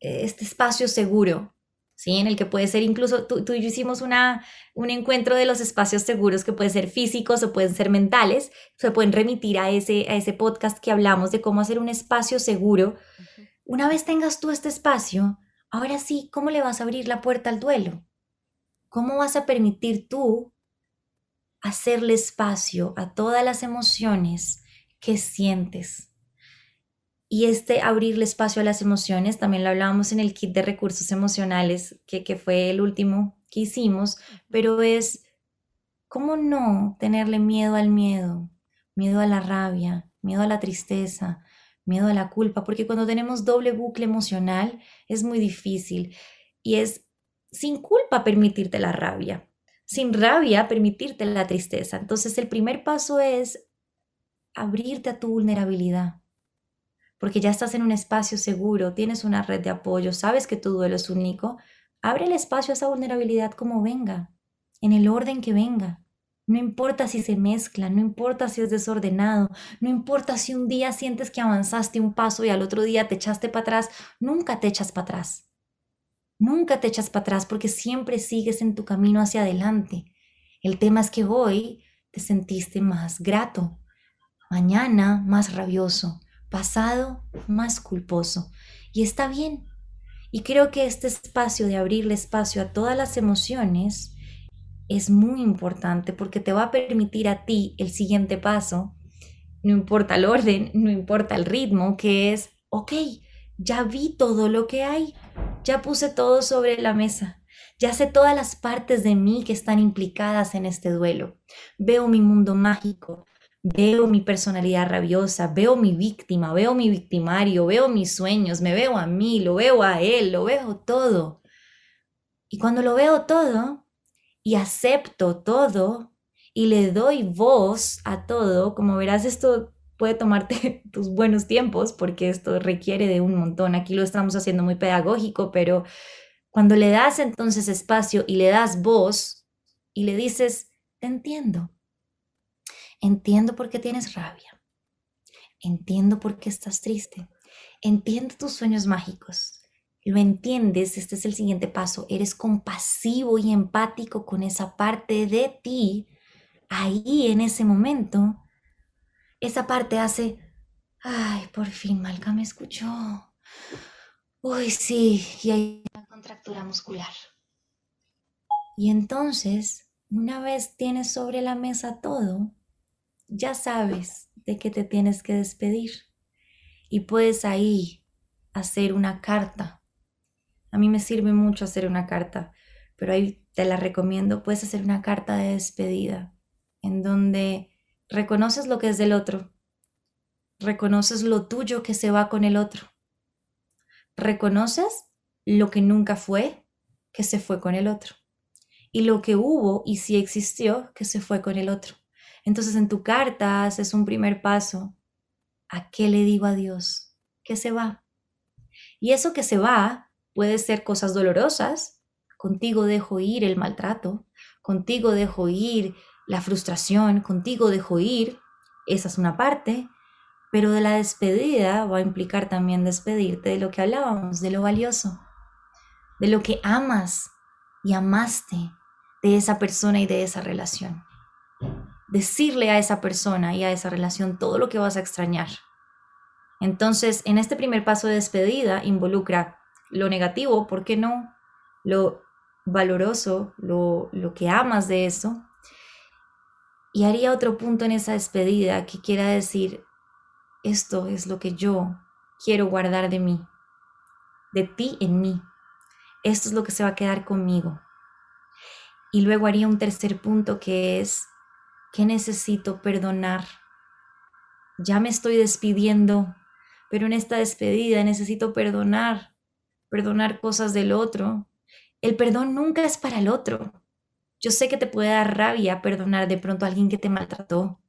este espacio seguro, ¿sí? En el que puede ser incluso, tú, y yo hicimos una, un encuentro de los espacios seguros que pueden ser físicos o pueden ser mentales, se pueden remitir a ese, a ese podcast que hablamos de cómo hacer un espacio seguro. Una vez tengas tú este espacio, ahora sí, ¿cómo le vas a abrir la puerta al duelo? ¿Cómo vas a permitir tú hacerle espacio a todas las emociones que sientes. Y este abrirle espacio a las emociones, también lo hablábamos en el kit de recursos emocionales, que, que fue el último que hicimos, pero es, ¿cómo no tenerle miedo al miedo? Miedo a la rabia, miedo a la tristeza, miedo a la culpa, porque cuando tenemos doble bucle emocional es muy difícil y es sin culpa permitirte la rabia, sin rabia permitirte la tristeza. Entonces el primer paso es abrirte a tu vulnerabilidad, porque ya estás en un espacio seguro, tienes una red de apoyo, sabes que tu duelo es único, abre el espacio a esa vulnerabilidad como venga, en el orden que venga. No importa si se mezcla, no importa si es desordenado, no importa si un día sientes que avanzaste un paso y al otro día te echaste para atrás, nunca te echas para atrás. Nunca te echas para atrás porque siempre sigues en tu camino hacia adelante. El tema es que hoy te sentiste más grato, mañana más rabioso, pasado más culposo. Y está bien. Y creo que este espacio de abrirle espacio a todas las emociones es muy importante porque te va a permitir a ti el siguiente paso, no importa el orden, no importa el ritmo, que es, ok, ya vi todo lo que hay, ya puse todo sobre la mesa. Ya sé todas las partes de mí que están implicadas en este duelo. Veo mi mundo mágico, veo mi personalidad rabiosa, veo mi víctima, veo mi victimario, veo mis sueños, me veo a mí, lo veo a él, lo veo todo. Y cuando lo veo todo y acepto todo y le doy voz a todo, como verás, esto puede tomarte tus buenos tiempos porque esto requiere de un montón. Aquí lo estamos haciendo muy pedagógico, pero cuando le das entonces espacio y le das voz y le dices, te entiendo, entiendo por qué tienes rabia, entiendo por qué estás triste, entiendo tus sueños mágicos. Lo entiendes, este es el siguiente paso, eres compasivo y empático con esa parte de ti ahí en ese momento esa parte hace, ay, por fin Malca me escuchó. Uy, sí, y hay una contractura muscular. Y entonces, una vez tienes sobre la mesa todo, ya sabes de qué te tienes que despedir. Y puedes ahí hacer una carta. A mí me sirve mucho hacer una carta, pero ahí te la recomiendo. Puedes hacer una carta de despedida en donde reconoces lo que es del otro, reconoces lo tuyo que se va con el otro, reconoces lo que nunca fue que se fue con el otro y lo que hubo y si existió que se fue con el otro. Entonces en tu carta haces un primer paso. ¿A qué le digo a Dios? Que se va. Y eso que se va puede ser cosas dolorosas. Contigo dejo ir el maltrato, contigo dejo ir la frustración, contigo dejo ir, esa es una parte, pero de la despedida va a implicar también despedirte de lo que hablábamos, de lo valioso, de lo que amas y amaste de esa persona y de esa relación. Decirle a esa persona y a esa relación todo lo que vas a extrañar. Entonces, en este primer paso de despedida involucra lo negativo, ¿por qué no? Lo valoroso, lo, lo que amas de eso, y haría otro punto en esa despedida que quiera decir, esto es lo que yo quiero guardar de mí, de ti en mí. Esto es lo que se va a quedar conmigo. Y luego haría un tercer punto que es, ¿qué necesito perdonar? Ya me estoy despidiendo, pero en esta despedida necesito perdonar, perdonar cosas del otro. El perdón nunca es para el otro. Yo sé que te puede dar rabia perdonar de pronto a alguien que te maltrató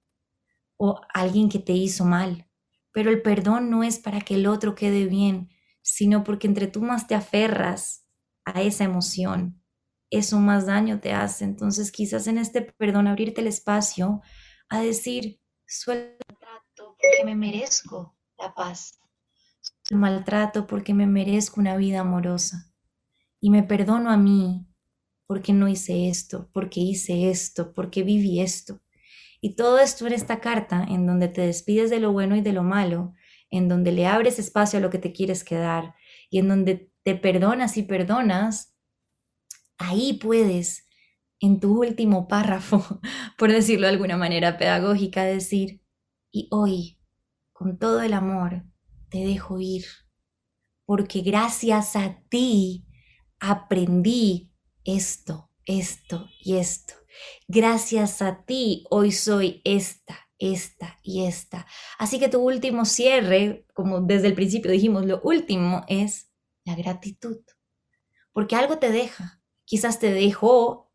o a alguien que te hizo mal, pero el perdón no es para que el otro quede bien, sino porque entre tú más te aferras a esa emoción, eso más daño te hace. Entonces quizás en este perdón abrirte el espacio a decir, suelto el maltrato porque me merezco la paz. El maltrato porque me merezco una vida amorosa. Y me perdono a mí porque no hice esto, porque hice esto, porque viví esto. Y todo esto en esta carta, en donde te despides de lo bueno y de lo malo, en donde le abres espacio a lo que te quieres quedar y en donde te perdonas y perdonas, ahí puedes, en tu último párrafo, por decirlo de alguna manera pedagógica, decir, y hoy, con todo el amor, te dejo ir, porque gracias a ti aprendí esto, esto y esto. Gracias a ti hoy soy esta, esta y esta. Así que tu último cierre, como desde el principio dijimos, lo último es la gratitud. Porque algo te deja. Quizás te dejó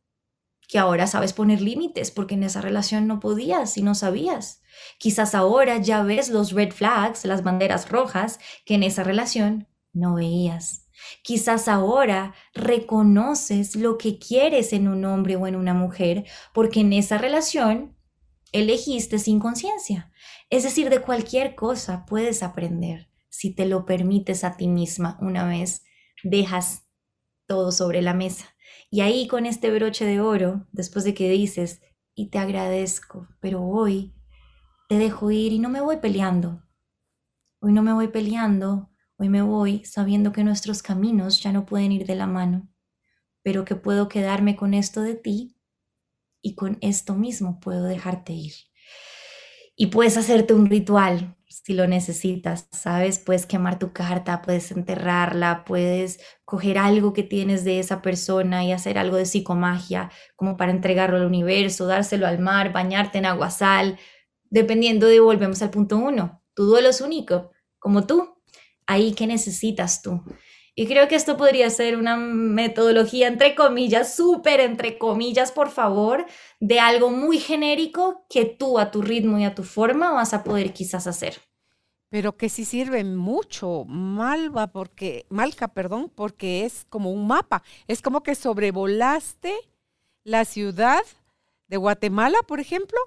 que ahora sabes poner límites porque en esa relación no podías y no sabías. Quizás ahora ya ves los red flags, las banderas rojas que en esa relación no veías. Quizás ahora reconoces lo que quieres en un hombre o en una mujer porque en esa relación elegiste sin conciencia. Es decir, de cualquier cosa puedes aprender si te lo permites a ti misma una vez dejas todo sobre la mesa. Y ahí con este broche de oro, después de que dices, y te agradezco, pero hoy te dejo ir y no me voy peleando. Hoy no me voy peleando Hoy me voy sabiendo que nuestros caminos ya no pueden ir de la mano, pero que puedo quedarme con esto de ti y con esto mismo puedo dejarte ir. Y puedes hacerte un ritual si lo necesitas, ¿sabes? Puedes quemar tu carta, puedes enterrarla, puedes coger algo que tienes de esa persona y hacer algo de psicomagia, como para entregarlo al universo, dárselo al mar, bañarte en agua sal, dependiendo de, volvemos al punto uno, tu duelo es único, como tú, ahí qué necesitas tú. Y creo que esto podría ser una metodología, entre comillas, súper entre comillas, por favor, de algo muy genérico que tú a tu ritmo y a tu forma vas a poder quizás hacer. Pero que sí sirve mucho, Malva, porque, Malca, perdón, porque es como un mapa. Es como que sobrevolaste la ciudad de Guatemala, por ejemplo,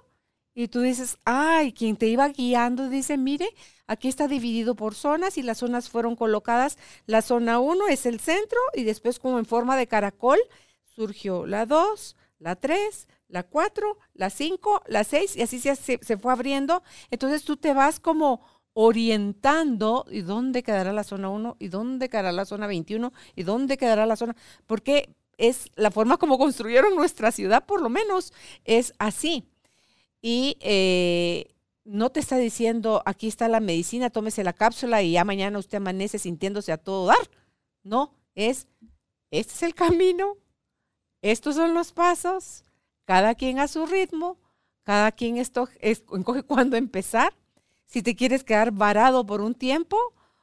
y tú dices, ay, quien te iba guiando dice, mire, aquí está dividido por zonas y las zonas fueron colocadas. La zona 1 es el centro y después como en forma de caracol surgió la 2, la 3, la 4, la 5, la 6 y así se, se, fue abriendo. Entonces tú te vas como orientando y dónde quedará la zona 1 y dónde quedará la zona 21 y dónde quedará la zona, porque es la forma como construyeron nuestra ciudad, por lo menos es así y eh, no te está diciendo, aquí está la medicina, tómese la cápsula y ya mañana usted amanece sintiéndose a todo dar. No, es, este es el camino, estos son los pasos, cada quien a su ritmo, cada quien esto, escoge cuándo empezar. Si te quieres quedar varado por un tiempo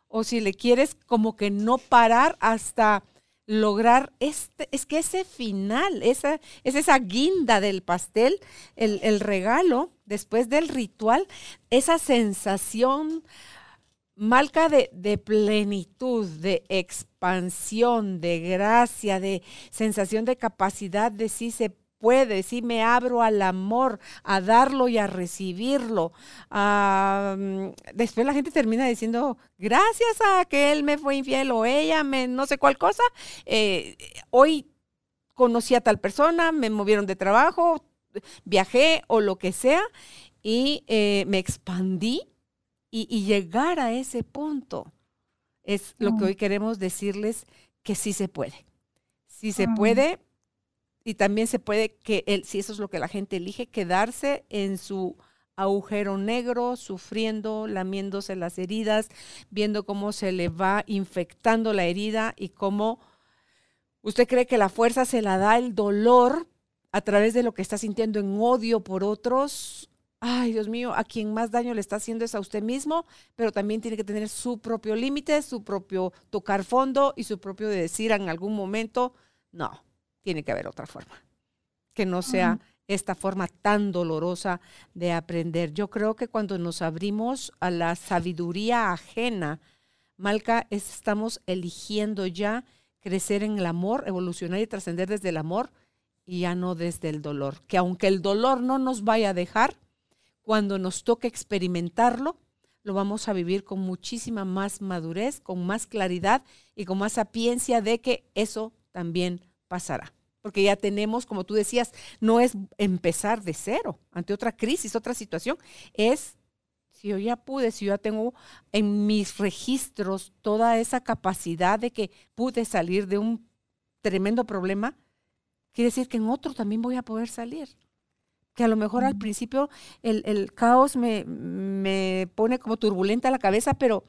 o si le quieres como que no parar hasta lograr este, es que ese final, esa, es esa guinda del pastel, el, el regalo después del ritual, esa sensación malca de, de, plenitud, de expansión, de gracia, de sensación de capacidad de sí se puede, si me abro al amor, a darlo y a recibirlo. Ah, después la gente termina diciendo, gracias a que él me fue infiel o ella, me no sé cuál cosa, eh, hoy conocí a tal persona, me movieron de trabajo, viajé o lo que sea y eh, me expandí y, llegar a ese punto es lo que mm. hoy queremos decirles que sí se puede. Sí se mm. puede y también se puede que, él, si eso es lo que la gente elige, quedarse en su agujero negro, sufriendo, lamiéndose las heridas, viendo cómo se le va infectando la herida y cómo usted cree que la fuerza se la da el dolor a través de lo que está sintiendo en odio por otros, ay Dios mío, a quien más daño le está haciendo es a usted mismo, pero también tiene que tener su propio límite, su propio tocar fondo y su propio de decir en algún momento, no, tiene que haber otra forma, que no sea esta forma tan dolorosa de aprender. Yo creo que cuando nos abrimos a la sabiduría ajena, Malca, estamos eligiendo ya crecer en el amor, evolucionar y trascender desde el amor y ya no desde el dolor. Que aunque el dolor no nos vaya a dejar, cuando nos toque experimentarlo, lo vamos a vivir con muchísima más madurez, con más claridad y con más sapiencia de que eso también pasará. Porque ya tenemos, como tú decías, no es empezar de cero ante otra crisis, otra situación, es si yo ya pude, si yo ya tengo en mis registros toda esa capacidad de que pude salir de un tremendo problema, quiere decir que en otro también voy a poder salir. Que a lo mejor al principio el, caos me, me, pone como turbulenta la cabeza, pero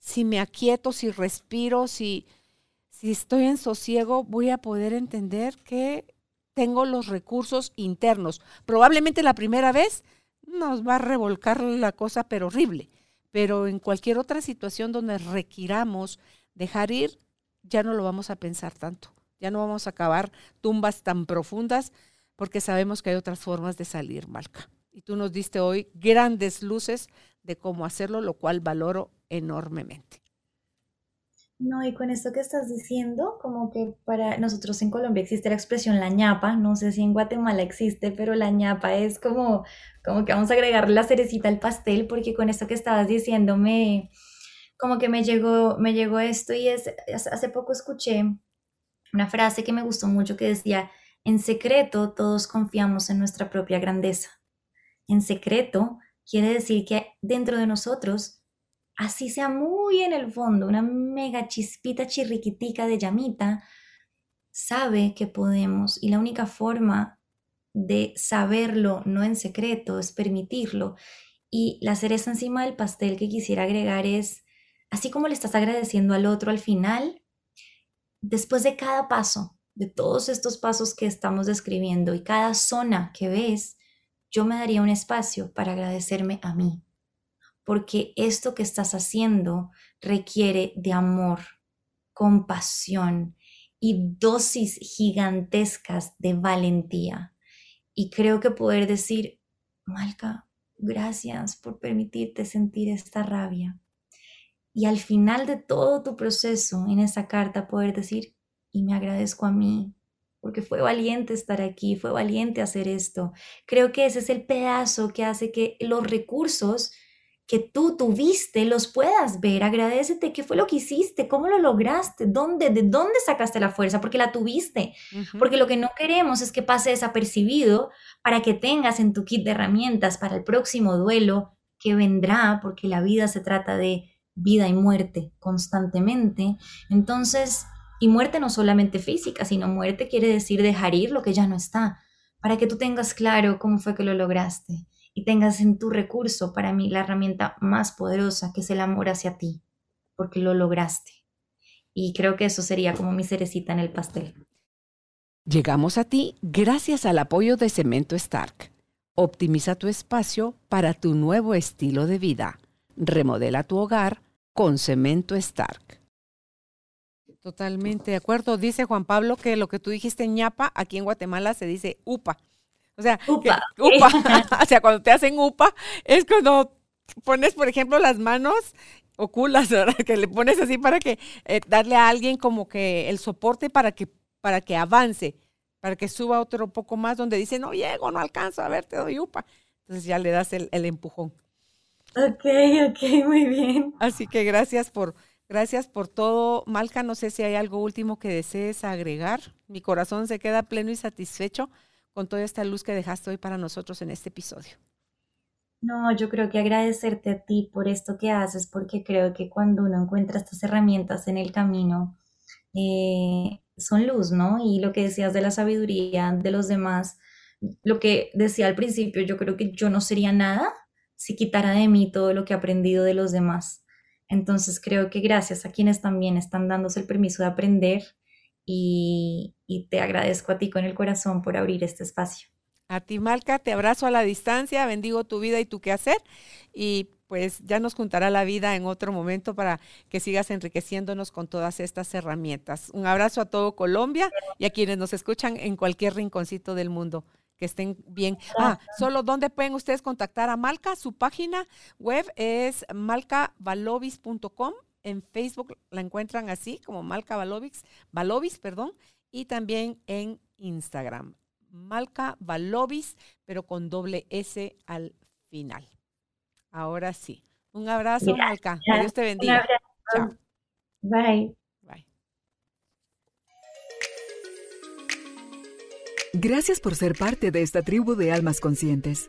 si me aquieto, si respiro, si, si estoy en sosiego, voy a poder entender que tengo los recursos internos. Probablemente la primera vez nos va a revolcar la cosa, pero horrible. Pero en cualquier otra situación donde requiramos dejar ir, ya no lo vamos a pensar tanto. Ya no vamos a acabar tumbas tan profundas porque sabemos que hay otras formas de salir, Malca. Y tú nos diste hoy grandes luces de cómo hacerlo, lo cual valoro enormemente. No, y con esto que estás diciendo, como que para nosotros en Colombia existe la expresión la ñapa, no sé si en Guatemala existe, pero la ñapa es como, como que vamos a agregar la cerecita al pastel, porque con esto que estabas diciéndome, como que me llegó, me llegó esto y es, hace poco escuché una frase que me gustó mucho que decía, en secreto todos confiamos en nuestra propia grandeza. En secreto quiere decir que dentro de nosotros, así sea muy en el fondo, una mega chispita chirriquitica de llamita, sabe que podemos y la única forma de saberlo no en secreto es permitirlo. Y la cereza encima del pastel que quisiera agregar es, así como le estás agradeciendo al otro al final, después de cada paso, de todos estos pasos que estamos describiendo y cada zona que ves, yo me daría un espacio para agradecerme a mí, porque esto que estás haciendo requiere de amor, compasión y dosis gigantescas de valentía. Y creo que poder decir, Malca, gracias por permitirte sentir esta rabia y al final de todo tu proceso en esa carta poder decir, y me agradezco a mí, porque fue valiente estar aquí, fue valiente hacer esto. Creo que ese es el pedazo que hace que los recursos que tú tuviste los puedas ver. Agradecete qué fue lo que hiciste, cómo lo lograste, dónde, de dónde sacaste la fuerza, porque la tuviste. Porque lo que no queremos es que pase desapercibido para que tengas en tu kit de herramientas para el próximo duelo que vendrá, porque la vida se trata de vida y muerte constantemente. Entonces, y muerte no solamente física, sino muerte quiere decir dejar ir lo que ya no está, para que tú tengas claro cómo fue que lo lograste y tengas en tu recurso, para mí, la herramienta más poderosa, que es el amor hacia ti, porque lo lograste. Y creo que eso sería como mi cerecita en el pastel. Llegamos a ti gracias al apoyo de Cemento Stark. Optimiza tu espacio para tu nuevo estilo de vida. Remodela tu hogar con cemento Stark. Totalmente de acuerdo. Dice Juan Pablo que lo que tú dijiste ñapa, aquí en Guatemala se dice upa. O sea, upa. upa. o sea, cuando te hacen upa, es cuando pones, por ejemplo, las manos o culas, ¿verdad? Que le pones así para que eh, darle a alguien como que el soporte para que, para que avance, para que suba otro poco más, donde dice, no llego, no alcanzo, a ver, te doy upa. Entonces ya le das el empujón. Ok, ok, muy bien. Así que gracias por, gracias por todo. Malca, no sé si hay algo último que desees agregar. Mi corazón se queda pleno y satisfecho con toda esta luz que dejaste hoy para nosotros en este episodio. No, yo creo que agradecerte a ti por esto que haces, porque creo que cuando uno encuentra estas herramientas en el camino, eh, son luz, ¿no? Y lo que decías de la sabiduría de los demás, lo que decía al principio, yo creo que yo no sería nada si quitara de mí todo lo que he aprendido de los demás. Entonces creo que gracias a quienes también están dándose el permiso de aprender y, y te agradezco a ti con el corazón por abrir este espacio. A ti, Malca, te abrazo a la distancia, bendigo tu vida y tu quehacer y pues ya nos juntará la vida en otro momento para que sigas enriqueciéndonos con todas estas herramientas. Un abrazo a todo Colombia y a quienes nos escuchan en cualquier rinconcito del mundo. Que estén bien. Ah, solo dónde pueden ustedes contactar a Malca. Su página web es malcavalovis.com. En Facebook la encuentran así como Malca Valovis, perdón, y también en Instagram. Malca Valovis, pero con doble S al final. Ahora sí. Un abrazo, Malca. Dios te bendiga. Chao. Bye. Bye. Gracias por ser parte de esta tribu de almas conscientes.